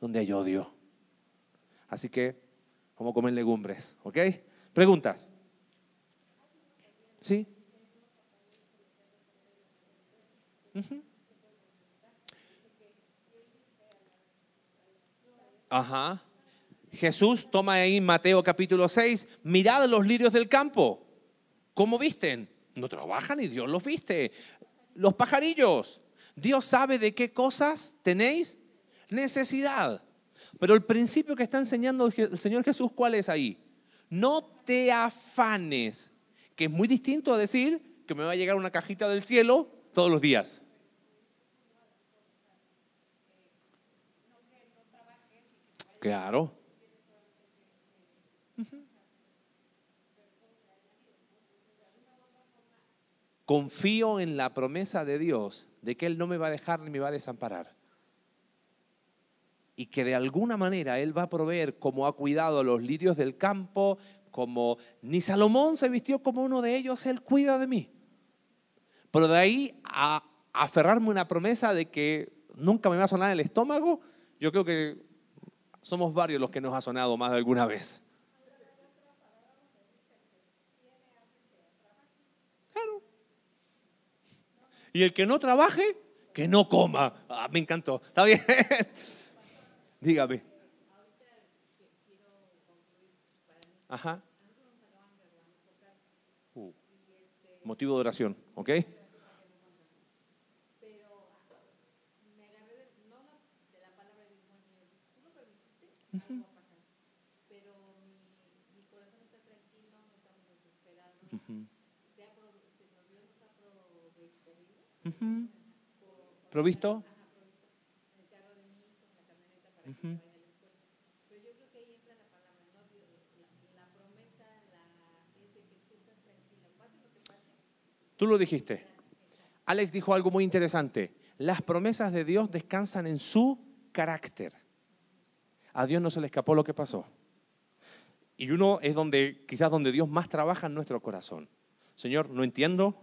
donde hay odio. Así que vamos a comer legumbres, ¿ok? Preguntas. ¿Sí? Ajá. Jesús toma ahí Mateo capítulo 6, mirad los lirios del campo, ¿cómo visten? No trabajan y Dios los viste. Los pajarillos, Dios sabe de qué cosas tenéis necesidad. Pero el principio que está enseñando el Señor Jesús, ¿cuál es ahí? No te afanes, que es muy distinto a decir que me va a llegar una cajita del cielo todos los días. Claro. confío en la promesa de Dios de que Él no me va a dejar ni me va a desamparar. Y que de alguna manera Él va a proveer como ha cuidado a los lirios del campo, como ni Salomón se vistió como uno de ellos, Él cuida de mí. Pero de ahí a aferrarme una promesa de que nunca me va a sonar el estómago, yo creo que somos varios los que nos ha sonado más de alguna vez. Y el que no trabaje, que no coma. Ah, me encantó. Está bien. Dígame. Ajá. Uh, motivo de oración, ¿ok? Uh Pero mi, corazón está tranquilo, no estamos desesperados. ¿Provisto? Tú lo dijiste. Alex dijo algo muy interesante. Las promesas de Dios descansan en su carácter. A Dios no se le escapó lo que pasó. Y uno es donde, quizás donde Dios más trabaja en nuestro corazón. Señor, no entiendo,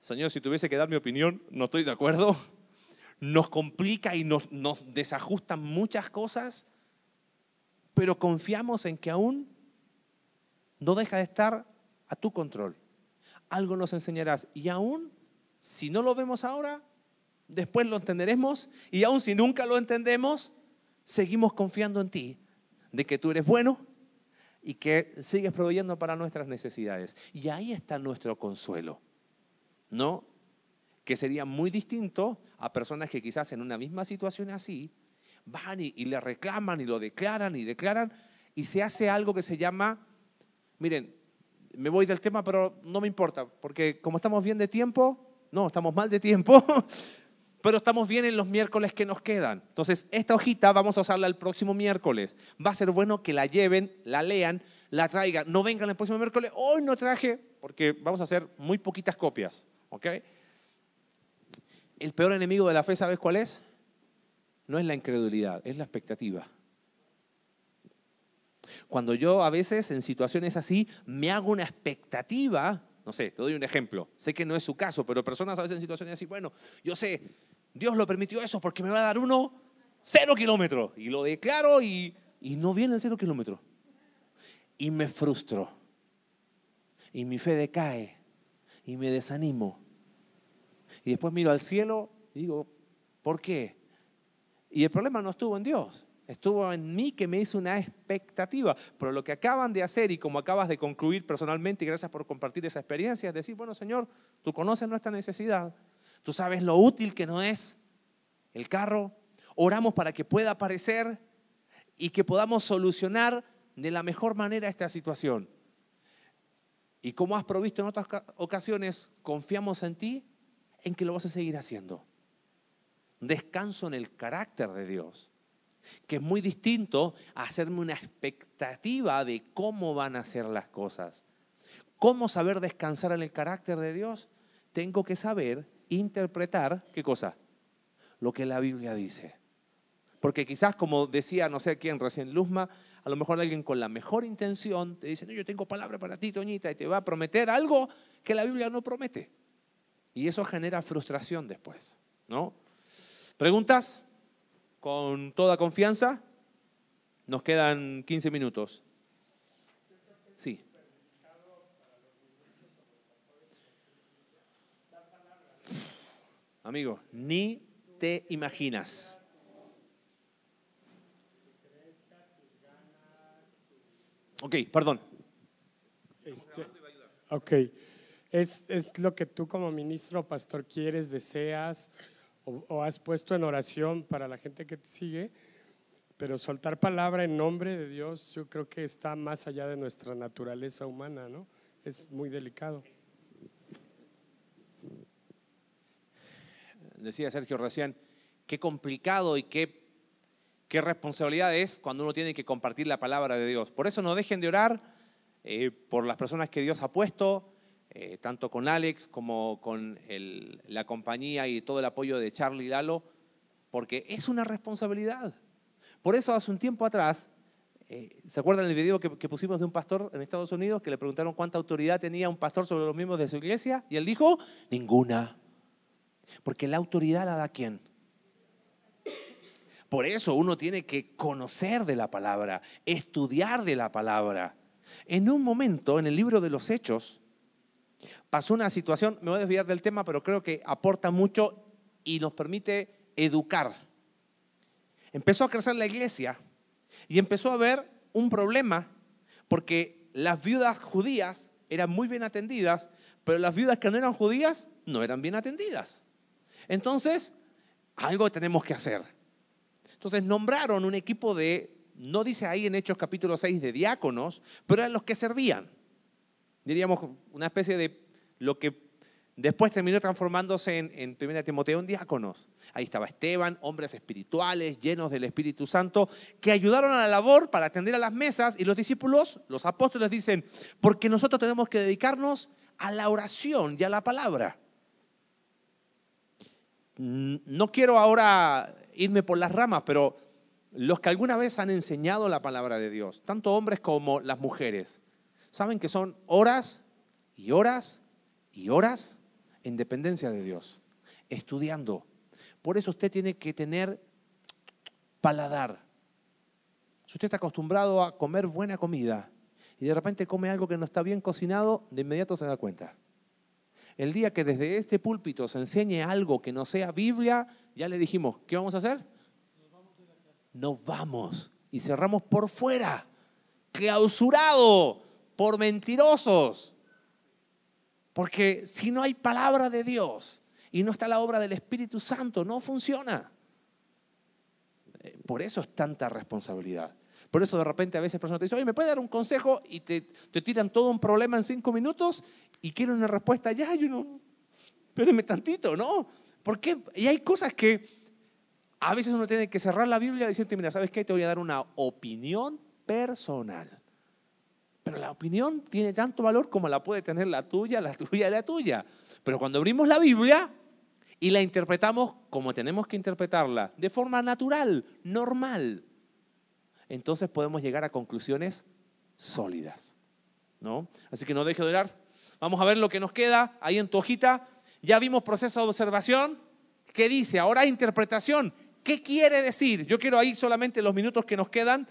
Señor, si tuviese que dar mi opinión, no estoy de acuerdo. Nos complica y nos, desajustan muchas cosas, pero confiamos en que aún no deja de estar a tu control. Algo nos enseñarás y aún si no lo vemos ahora, después lo entenderemos y aun si nunca lo entendemos, seguimos confiando en ti, de que tú eres bueno y que sigues proveyendo para nuestras necesidades. Y ahí está nuestro consuelo, ¿no? Que sería muy distinto a personas que quizás en una misma situación así van y, le reclaman y lo declaran y declaran y se hace algo que se llama, miren, me voy del tema, pero no me importa, porque como estamos bien de tiempo, no, estamos mal de tiempo, pero estamos bien en los miércoles que nos quedan. Entonces, esta hojita vamos a usarla el próximo miércoles. Va a ser bueno que la lleven, la lean, la traigan. No vengan el próximo miércoles, hoy no traje, porque vamos a hacer muy poquitas copias. ¿ok? El peor enemigo de la fe, ¿sabes cuál es? No es la incredulidad, es la expectativa. Cuando yo a veces en situaciones así me hago una expectativa, no sé, te doy un ejemplo, sé que no es su caso, pero personas a veces en situaciones así, bueno, yo sé, Dios lo permitió eso porque me va a dar uno cero kilómetros y lo declaro y, y no viene el cero kilómetro. Y me frustro y mi fe decae y me desanimo. Y después miro al cielo y digo, ¿por qué? Y el problema no estuvo en Dios, estuvo en mí que me hizo una expectativa. Pero lo que acaban de hacer y como acabas de concluir personalmente, y gracias por compartir esa experiencia, es decir, bueno Señor, tú conoces nuestra necesidad, tú sabes lo útil que no es el carro, oramos para que pueda aparecer y que podamos solucionar de la mejor manera esta situación. Y como has provisto en otras ocasiones, confiamos en ti, en que lo vas a seguir haciendo descanso en el carácter de Dios, que es muy distinto a hacerme una expectativa de cómo van a ser las cosas. ¿Cómo saber descansar en el carácter de Dios? Tengo que saber interpretar, ¿qué cosa? Lo que la Biblia dice. Porque quizás, como decía no sé quién recién, Luzma, a lo mejor alguien con la mejor intención te dice, no, yo tengo palabra para ti, Toñita, y te va a prometer algo que la Biblia no promete. Y eso genera frustración después, ¿no? ¿Preguntas? Con toda confianza. Nos quedan 15 minutos. Sí. Amigo, ni te imaginas. Ok, perdón. Este, ok. Es, es lo que tú como ministro, pastor, quieres, deseas o, has puesto en oración para la gente que te sigue, pero soltar palabra en nombre de Dios yo creo que está más allá de nuestra naturaleza humana, ¿no? Es muy delicado. Decía Sergio recién, qué complicado y qué, qué responsabilidad es cuando uno tiene que compartir la palabra de Dios. Por eso no dejen de orar eh, por las personas que Dios ha puesto, eh, tanto con Alex como con la compañía y todo el apoyo de Charlie Lalo, porque es una responsabilidad. Por eso hace un tiempo atrás, eh, ¿se acuerdan el video que, que, pusimos de un pastor en Estados Unidos que le preguntaron cuánta autoridad tenía un pastor sobre los miembros de su iglesia? Y él dijo, ninguna. Porque la autoridad la da quién? Por eso uno tiene que conocer de la palabra, estudiar de la palabra. En un momento, en el libro de los Hechos, pasó una situación, me voy a desviar del tema, pero creo que aporta mucho y nos permite educar. Empezó a crecer la iglesia y empezó a haber un problema porque las viudas judías eran muy bien atendidas, pero las viudas que no eran judías no eran bien atendidas. Entonces, algo tenemos que hacer. Entonces nombraron un equipo de, no dice ahí en Hechos capítulo 6 de diáconos, pero eran los que servían. Diríamos una especie de lo que después terminó transformándose en, en 1 Timoteo en diáconos. Ahí estaba Esteban, hombres espirituales llenos del Espíritu Santo, que ayudaron a la labor para atender a las mesas y los discípulos, los apóstoles dicen, porque nosotros tenemos que dedicarnos a la oración y a la palabra. No quiero ahora irme por las ramas, pero los que alguna vez han enseñado la palabra de Dios, tanto hombres como las mujeres, saben que son horas y horas y horas en dependencia de Dios, estudiando. Por eso usted tiene que tener paladar. Si usted está acostumbrado a comer buena comida y de repente come algo que no está bien cocinado, de inmediato se da cuenta. El día que desde este púlpito se enseñe algo que no sea Biblia, ya le dijimos, ¿qué vamos a hacer? Nos vamos y cerramos por fuera, clausurado por mentirosos. Porque si no hay palabra de Dios y no está la obra del Espíritu Santo, no funciona. Eh, por eso es tanta responsabilidad. Por eso de repente a veces personas te dicen, oye, ¿me puede dar un consejo? Y te, te tiran todo un problema en cinco minutos y quieren una respuesta ya. Y uno, espéreme tantito, ¿no? Porque y hay cosas que a veces uno tiene que cerrar la Biblia y decirte, mira, ¿sabes qué? Te voy a dar una opinión personal. Pero la opinión tiene tanto valor como la puede tener la tuya, la tuya y la tuya. Pero cuando abrimos la Biblia y la interpretamos como tenemos que interpretarla, de forma natural, normal, entonces podemos llegar a conclusiones sólidas. ¿no? Así que no deje de orar. Vamos a ver lo que nos queda ahí en tu hojita. Ya vimos proceso de observación. ¿Qué dice? Ahora interpretación. ¿Qué quiere decir? Yo quiero ahí solamente los minutos que nos quedan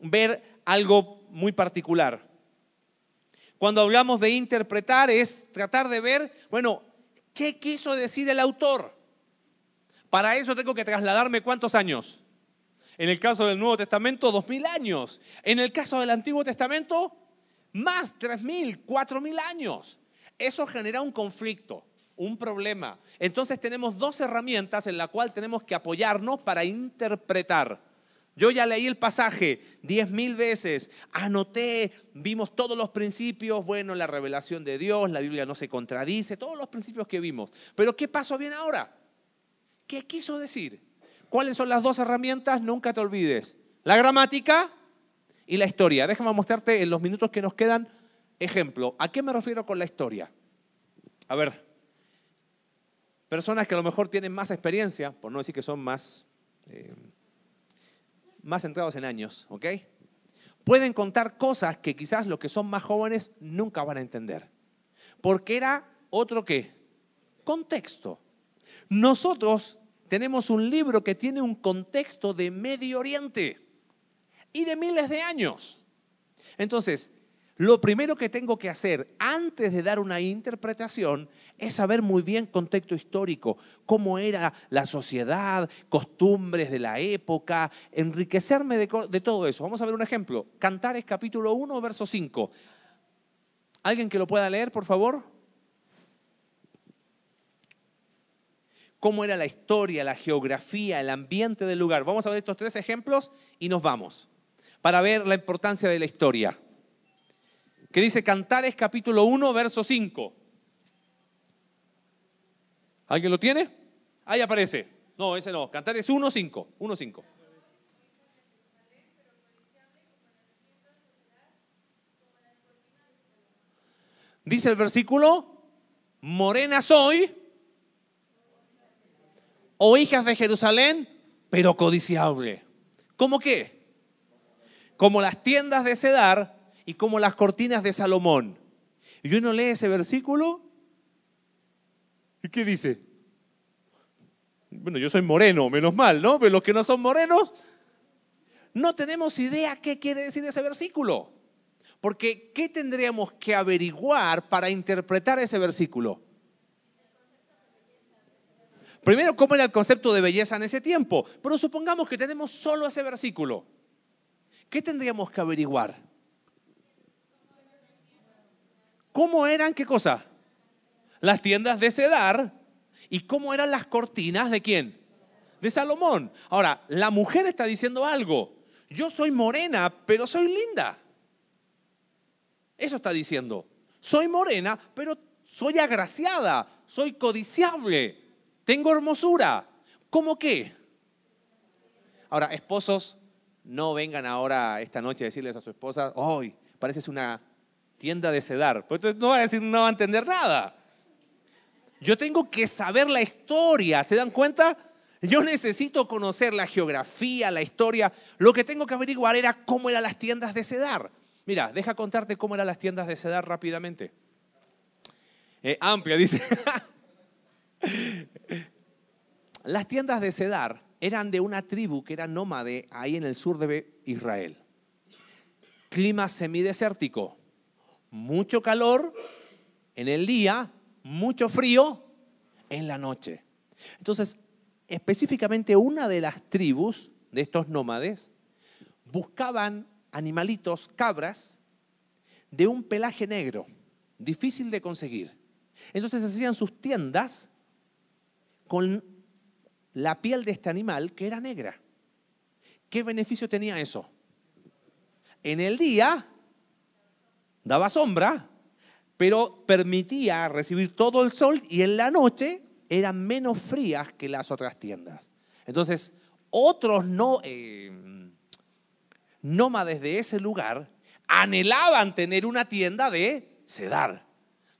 ver algo muy particular. Cuando hablamos de interpretar es tratar de ver, bueno, ¿qué quiso decir el autor? Para eso tengo que trasladarme cuántos años. En el caso del Nuevo Testamento, dos mil años. En el caso del Antiguo Testamento, más, tres mil, cuatro mil años. Eso genera un conflicto, un problema. Entonces tenemos dos herramientas en las cuales tenemos que apoyarnos para interpretar. Yo ya leí el pasaje diez mil veces, anoté, vimos todos los principios, bueno, la revelación de Dios, la Biblia no se contradice, todos los principios que vimos. Pero ¿qué pasó bien ahora? ¿Qué quiso decir? ¿Cuáles son las dos herramientas? Nunca te olvides. La gramática y la historia. Déjame mostrarte en los minutos que nos quedan ejemplo. ¿A qué me refiero con la historia? A ver, personas que a lo mejor tienen más experiencia, por no decir que son más, eh, más centrados en años, ¿ok? Pueden contar cosas que quizás los que son más jóvenes nunca van a entender. Porque era otro qué? Contexto. Nosotros tenemos un libro que tiene un contexto de Medio Oriente y de miles de años. Entonces, lo primero que tengo que hacer antes de dar una interpretación es saber muy bien contexto histórico, cómo era la sociedad, costumbres de la época, enriquecerme de, de todo eso. Vamos a ver un ejemplo. Cantares capítulo 1, verso 5. ¿Alguien que lo pueda leer, por favor? cómo era la historia, la geografía, el ambiente del lugar. Vamos a ver estos tres ejemplos y nos vamos para ver la importancia de la historia. Que dice Cantares capítulo 1, verso 5. ¿Alguien lo tiene? Ahí aparece. No, ese no. Cantares 1, 5. 1, 5. Dice el versículo, morena soy o hijas de Jerusalén, pero codiciable. ¿Cómo qué? Como las tiendas de Cedar y como las cortinas de Salomón. Y uno lee ese versículo y ¿qué dice? Bueno, yo soy moreno, menos mal, ¿no? Pero los que no son morenos, no tenemos idea qué quiere decir ese versículo. Porque ¿qué tendríamos que averiguar para interpretar ese versículo? Primero, ¿cómo era el concepto de belleza en ese tiempo? Pero supongamos que tenemos solo ese versículo. ¿Qué tendríamos que averiguar? ¿Cómo eran qué cosa? Las tiendas de Cedar y cómo eran las cortinas de quién? De Salomón. Ahora, la mujer está diciendo algo. Yo soy morena, pero soy linda. Eso está diciendo. Soy morena, pero soy agraciada, soy codiciable. Tengo hermosura. ¿Cómo qué? Ahora, esposos, no vengan ahora esta noche a decirles a su esposa, hoy pareces una tienda de sedar. Pues no va a decir, no va a entender nada. Yo tengo que saber la historia, ¿se dan cuenta? Yo necesito conocer la geografía, la historia. Lo que tengo que averiguar era cómo eran las tiendas de sedar. Mira, deja contarte cómo eran las tiendas de sedar rápidamente. Eh, amplia, dice. Las tiendas de Cedar eran de una tribu que era nómade ahí en el sur de Israel. Clima semidesértico, mucho calor en el día, mucho frío en la noche. Entonces, específicamente una de las tribus de estos nómades buscaban animalitos, cabras, de un pelaje negro, difícil de conseguir. Entonces hacían sus tiendas con la piel de este animal que era negra. ¿Qué beneficio tenía eso? En el día daba sombra, pero permitía recibir todo el sol y en la noche eran menos frías que las otras tiendas. Entonces, otros no, eh, nómades de ese lugar anhelaban tener una tienda de sedar.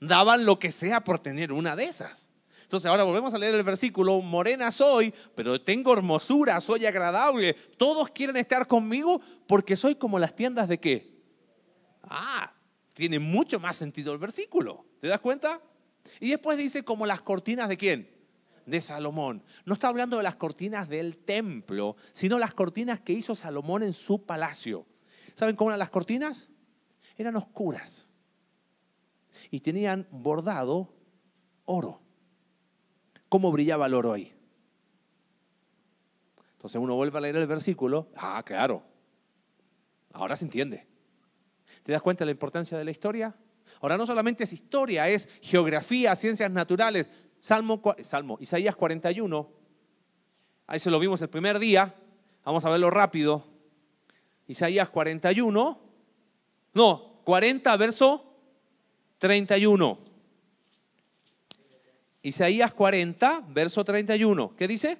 Daban lo que sea por tener una de esas. Entonces ahora volvemos a leer el versículo, morena soy, pero tengo hermosura, soy agradable. Todos quieren estar conmigo porque soy como las tiendas de qué. Ah, tiene mucho más sentido el versículo. ¿Te das cuenta? Y después dice como las cortinas de quién? De Salomón. No está hablando de las cortinas del templo, sino las cortinas que hizo Salomón en su palacio. ¿Saben cómo eran las cortinas? Eran oscuras. Y tenían bordado oro. ¿Cómo brillaba el oro ahí? Entonces uno vuelve a leer el versículo. Ah, claro. Ahora se entiende. ¿Te das cuenta de la importancia de la historia? Ahora no solamente es historia, es geografía, ciencias naturales. Salmo, Salmo Isaías 41. Ahí se lo vimos el primer día. Vamos a verlo rápido. Isaías 41. No, 40 verso 31. Isaías 40 verso 31. ¿Qué dice?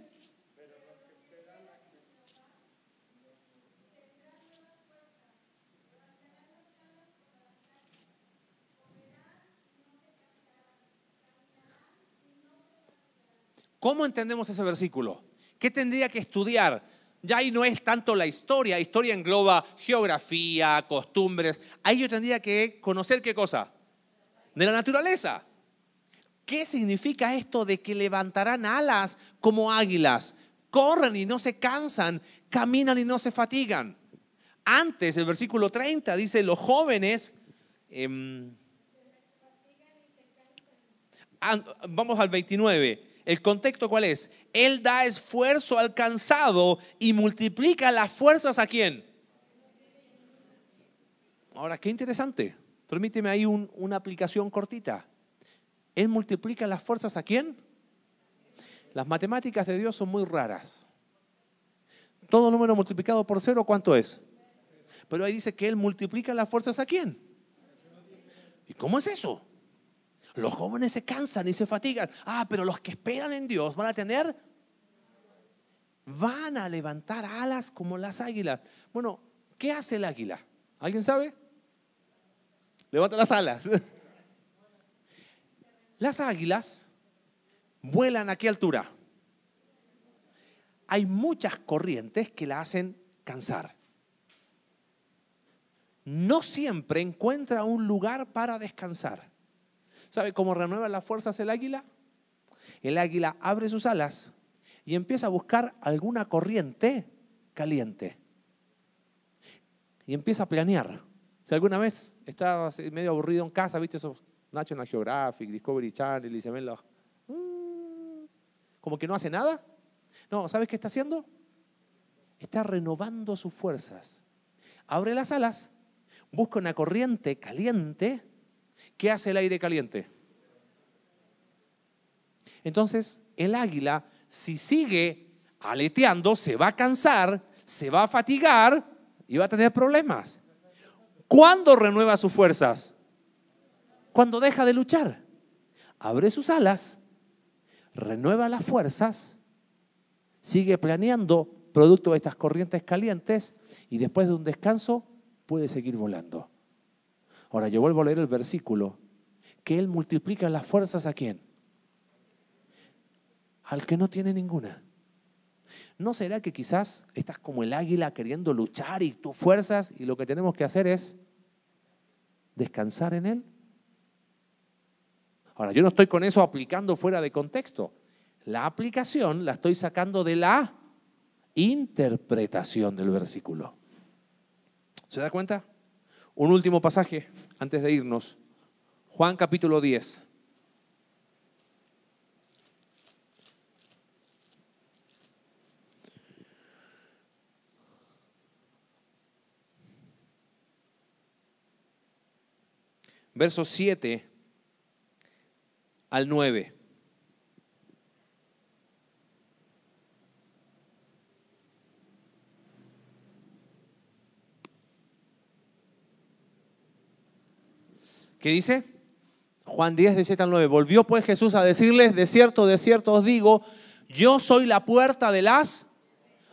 ¿Cómo entendemos ese versículo? ¿Qué tendría que estudiar? Ya ahí no es tanto la historia, historia engloba geografía, costumbres. Ahí yo tendría que conocer qué cosa? De la naturaleza. ¿Qué significa esto de que levantarán alas como águilas? Corren y no se cansan, caminan y no se fatigan. Antes, el versículo 30 dice, los jóvenes... Em, vamos al 29 ¿El contexto cuál es? Él da esfuerzo al cansado y multiplica las fuerzas a quién. Ahora, qué interesante. Permíteme ahí una aplicación cortita. Él multiplica las fuerzas a quién? Las matemáticas de Dios son muy raras. Todo número multiplicado por cero, ¿cuánto es? Pero ahí dice que Él multiplica las fuerzas a quién. ¿Y cómo es eso? Los jóvenes se cansan y se fatigan. Ah, pero los que esperan en Dios van a tener, van a levantar alas como las águilas. Bueno, ¿qué hace el águila? ¿Alguien sabe? Levanta las alas. Las águilas vuelan a qué altura? Hay muchas corrientes que la hacen cansar. No siempre encuentra un lugar para descansar. ¿Sabe cómo renueva las fuerzas el águila? El águila abre sus alas y empieza a buscar alguna corriente caliente. Y empieza a planear. Si alguna vez estaba medio aburrido en casa, viste esos National Geographic, Discovery Channel y se ven los... Mm, como que no hace nada. No, ¿sabes qué está haciendo? Está renovando sus fuerzas. Abre las alas, busca una corriente caliente ¿Qué hace el aire caliente? Entonces, el águila, si sigue aleteando, se va a cansar, se va a fatigar y va a tener problemas. ¿Cuándo renueva sus fuerzas? Cuando deja de luchar. Abre sus alas, renueva las fuerzas, sigue planeando producto de estas corrientes calientes y después de un descanso puede seguir volando. Ahora yo vuelvo a leer el versículo, que Él multiplica las fuerzas a quién? Al que no tiene ninguna. ¿No será que quizás estás como el águila queriendo luchar y tus fuerzas y lo que tenemos que hacer es descansar en Él? Ahora, yo no estoy con eso aplicando fuera de contexto. La aplicación la estoy sacando de la interpretación del versículo. ¿Se da cuenta? Un último pasaje antes de irnos. Juan capítulo 10. Versos 7 al 9. ¿Qué dice? Juan 10, de 7 al 9. Volvió pues Jesús a decirles, de cierto, de cierto os digo, yo soy la puerta de las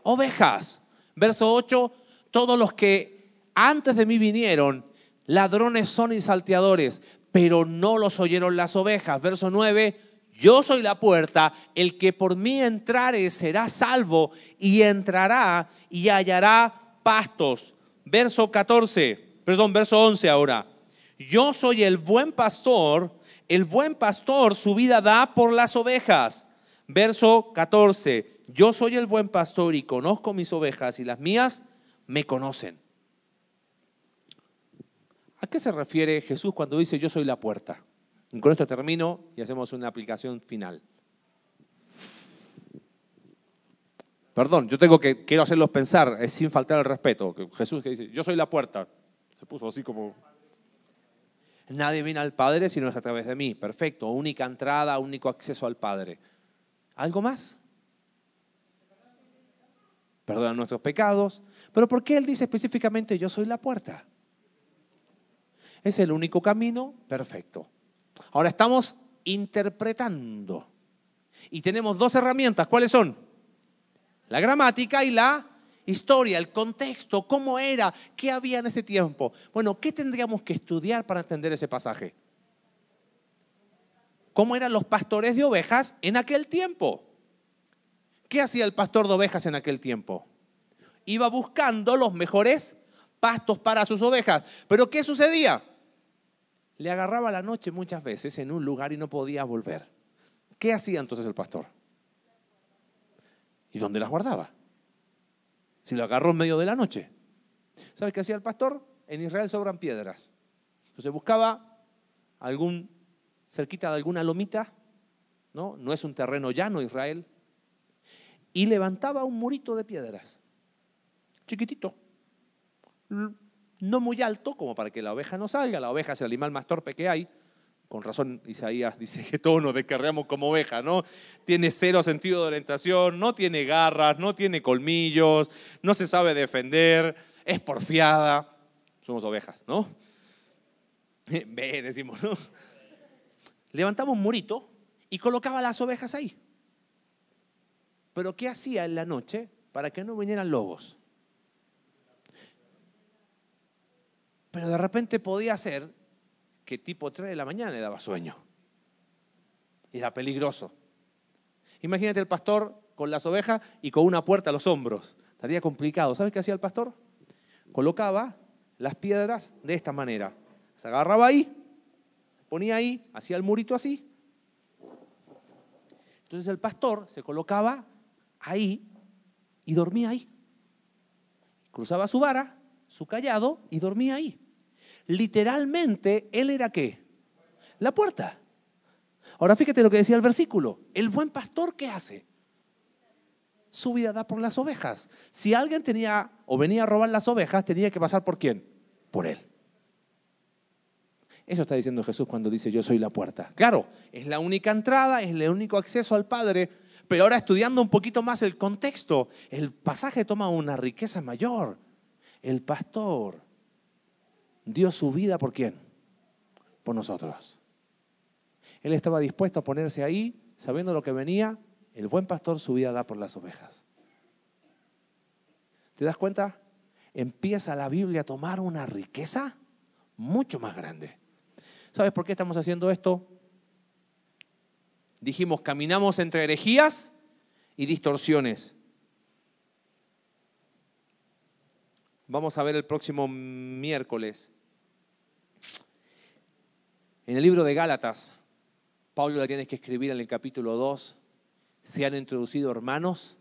ovejas. Verso 8, todos los que antes de mí vinieron, ladrones son y salteadores, pero no los oyeron las ovejas. Verso 9, yo soy la puerta, el que por mí entrare será salvo y entrará y hallará pastos. Verso 14, perdón, verso 11 ahora. Yo soy el buen pastor, el buen pastor su vida da por las ovejas. Verso 14, yo soy el buen pastor y conozco mis ovejas y las mías me conocen. ¿A qué se refiere Jesús cuando dice yo soy la puerta? Con esto termino y hacemos una aplicación final. Perdón, yo tengo que, quiero hacerlos pensar, es sin faltar el respeto. Jesús que dice, yo soy la puerta. Se puso así como Nadie viene al Padre si no es a través de mí. Perfecto, única entrada, único acceso al Padre. ¿Algo más? Perdona nuestros pecados. Pero ¿por qué Él dice específicamente yo soy la puerta? Es el único camino perfecto. Ahora estamos interpretando. Y tenemos dos herramientas. ¿Cuáles son? La gramática y la historia, el contexto, cómo era, qué había en ese tiempo. Bueno, ¿qué tendríamos que estudiar para entender ese pasaje? ¿Cómo eran los pastores de ovejas en aquel tiempo? ¿Qué hacía el pastor de ovejas en aquel tiempo? Iba buscando los mejores pastos para sus ovejas. Pero ¿qué sucedía? Le agarraba la noche muchas veces en un lugar y no podía volver. ¿Qué hacía entonces el pastor? ¿Y dónde las guardaba? Si lo agarró en medio de la noche. ¿Sabes qué hacía el pastor? En Israel sobran piedras. Entonces buscaba algún, cerquita de alguna lomita, ¿no? No es un terreno llano Israel. Y levantaba un murito de piedras. Chiquitito. No muy alto como para que la oveja no salga. La oveja es el animal más torpe que hay. Con razón Isaías dice que todos nos descarriamos como oveja, ¿no? Tiene cero sentido de orientación, no tiene garras, no tiene colmillos, no se sabe defender, es porfiada. Somos ovejas, ¿no? Ve, decimos, ¿no? Levantamos un murito y colocaba las ovejas ahí. Pero ¿qué hacía en la noche para que no vinieran lobos? Pero de repente podía ser que tipo 3 de la mañana le daba sueño. Era peligroso. Imagínate el pastor con las ovejas y con una puerta a los hombros. Estaría complicado. ¿Sabes qué hacía el pastor? Colocaba las piedras de esta manera. Se agarraba ahí, ponía ahí, hacía el murito así. Entonces el pastor se colocaba ahí y dormía ahí. Cruzaba su vara, su callado y dormía ahí literalmente él era qué? La puerta. Ahora fíjate lo que decía el versículo. El buen pastor, ¿qué hace? Su vida da por las ovejas. Si alguien tenía o venía a robar las ovejas, tenía que pasar por quién? Por él. Eso está diciendo Jesús cuando dice yo soy la puerta. Claro, es la única entrada, es el único acceso al Padre, pero ahora estudiando un poquito más el contexto, el pasaje toma una riqueza mayor. El pastor dio su vida por quién? Por nosotros. Él estaba dispuesto a ponerse ahí, sabiendo lo que venía, el buen pastor su vida da por las ovejas. ¿Te das cuenta? Empieza la Biblia a tomar una riqueza mucho más grande. ¿Sabes por qué estamos haciendo esto? Dijimos, caminamos entre herejías y distorsiones. Vamos a ver el próximo miércoles en el libro de Gálatas, Pablo le tiene que escribir en el capítulo 2, se han introducido hermanos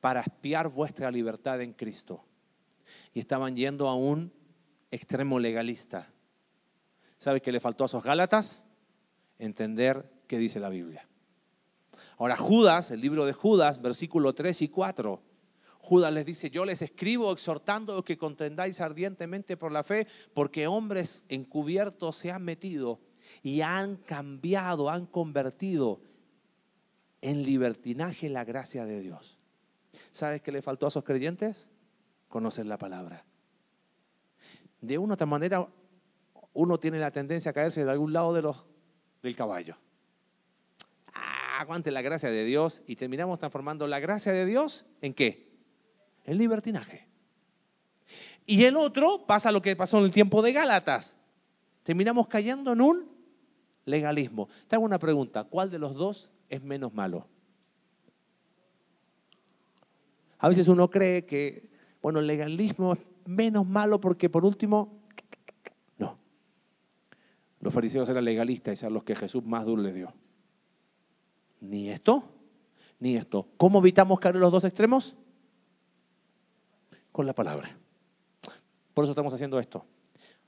para espiar vuestra libertad en Cristo. Y estaban yendo a un extremo legalista. ¿Sabe qué le faltó a esos Gálatas? Entender qué dice la Biblia. Ahora Judas, el libro de Judas, versículo 3 y 4. Judas les dice, yo les escribo exhortando que contendáis ardientemente por la fe, porque hombres encubiertos se han metido y han cambiado, han convertido en libertinaje la gracia de Dios. ¿Sabes qué le faltó a esos creyentes? Conocer la palabra. De una u otra manera, uno tiene la tendencia a caerse de algún lado del caballo. Ah, aguante la gracia de Dios y terminamos transformando la gracia de Dios en qué? En libertinaje. Y el otro pasa lo que pasó en el tiempo de Gálatas. Terminamos cayendo en un legalismo. Te hago una pregunta, ¿cuál de los dos es menos malo? A veces uno cree que, bueno, el legalismo es menos malo porque por último, no. Los fariseos eran legalistas y eran los que Jesús más duro les dio. Ni esto, ni esto. ¿Cómo evitamos caer en los dos extremos? Con la palabra. Por eso estamos haciendo esto.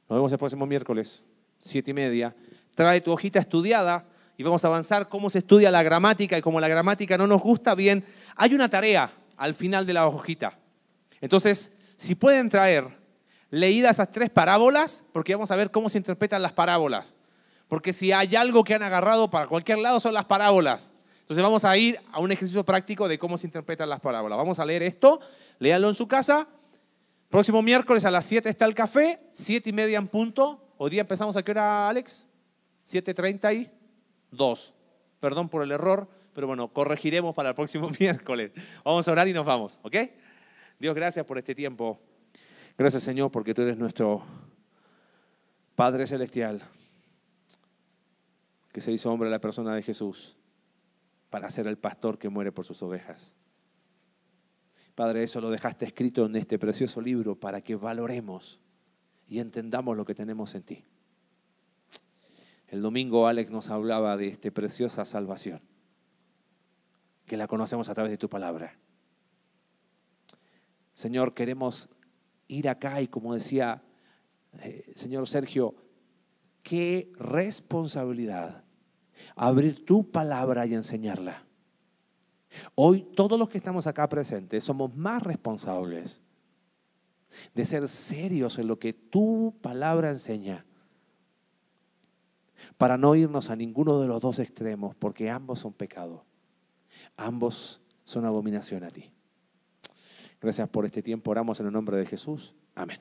Nos vemos el próximo miércoles, siete y media. Trae tu hojita estudiada y vamos a avanzar cómo se estudia la gramática y como la gramática no nos gusta bien, hay una tarea al final de la hojita. Entonces, si pueden traer leídas esas tres parábolas, porque vamos a ver cómo se interpretan las parábolas. Porque si hay algo que han agarrado para cualquier lado son las parábolas. Entonces vamos a ir a un ejercicio práctico de cómo se interpretan las parábolas. Vamos a leer esto, léalo en su casa. Próximo miércoles a las 7 está el café, 7 y media en punto. Hoy día empezamos a qué hora, Alex? 7.32. Perdón por el error pero bueno, corregiremos para el próximo miércoles. Vamos a orar y nos vamos, ¿ok? Dios, gracias por este tiempo. Gracias, Señor, porque tú eres nuestro Padre Celestial, que se hizo hombre la persona de Jesús para ser el pastor que muere por sus ovejas. Padre, eso lo dejaste escrito en este precioso libro para que valoremos y entendamos lo que tenemos en ti. El domingo Alex nos hablaba de esta preciosa salvación que la conocemos a través de tu palabra. Señor, queremos ir acá y como decía eh, señor Sergio, qué responsabilidad abrir tu palabra y enseñarla. Hoy todos los que estamos acá presentes somos más responsables de ser serios en lo que tu palabra enseña, para no irnos a ninguno de los dos extremos, porque ambos son pecados. Ambos son abominación a ti. Gracias por este tiempo. Oramos en el nombre de Jesús. Amén.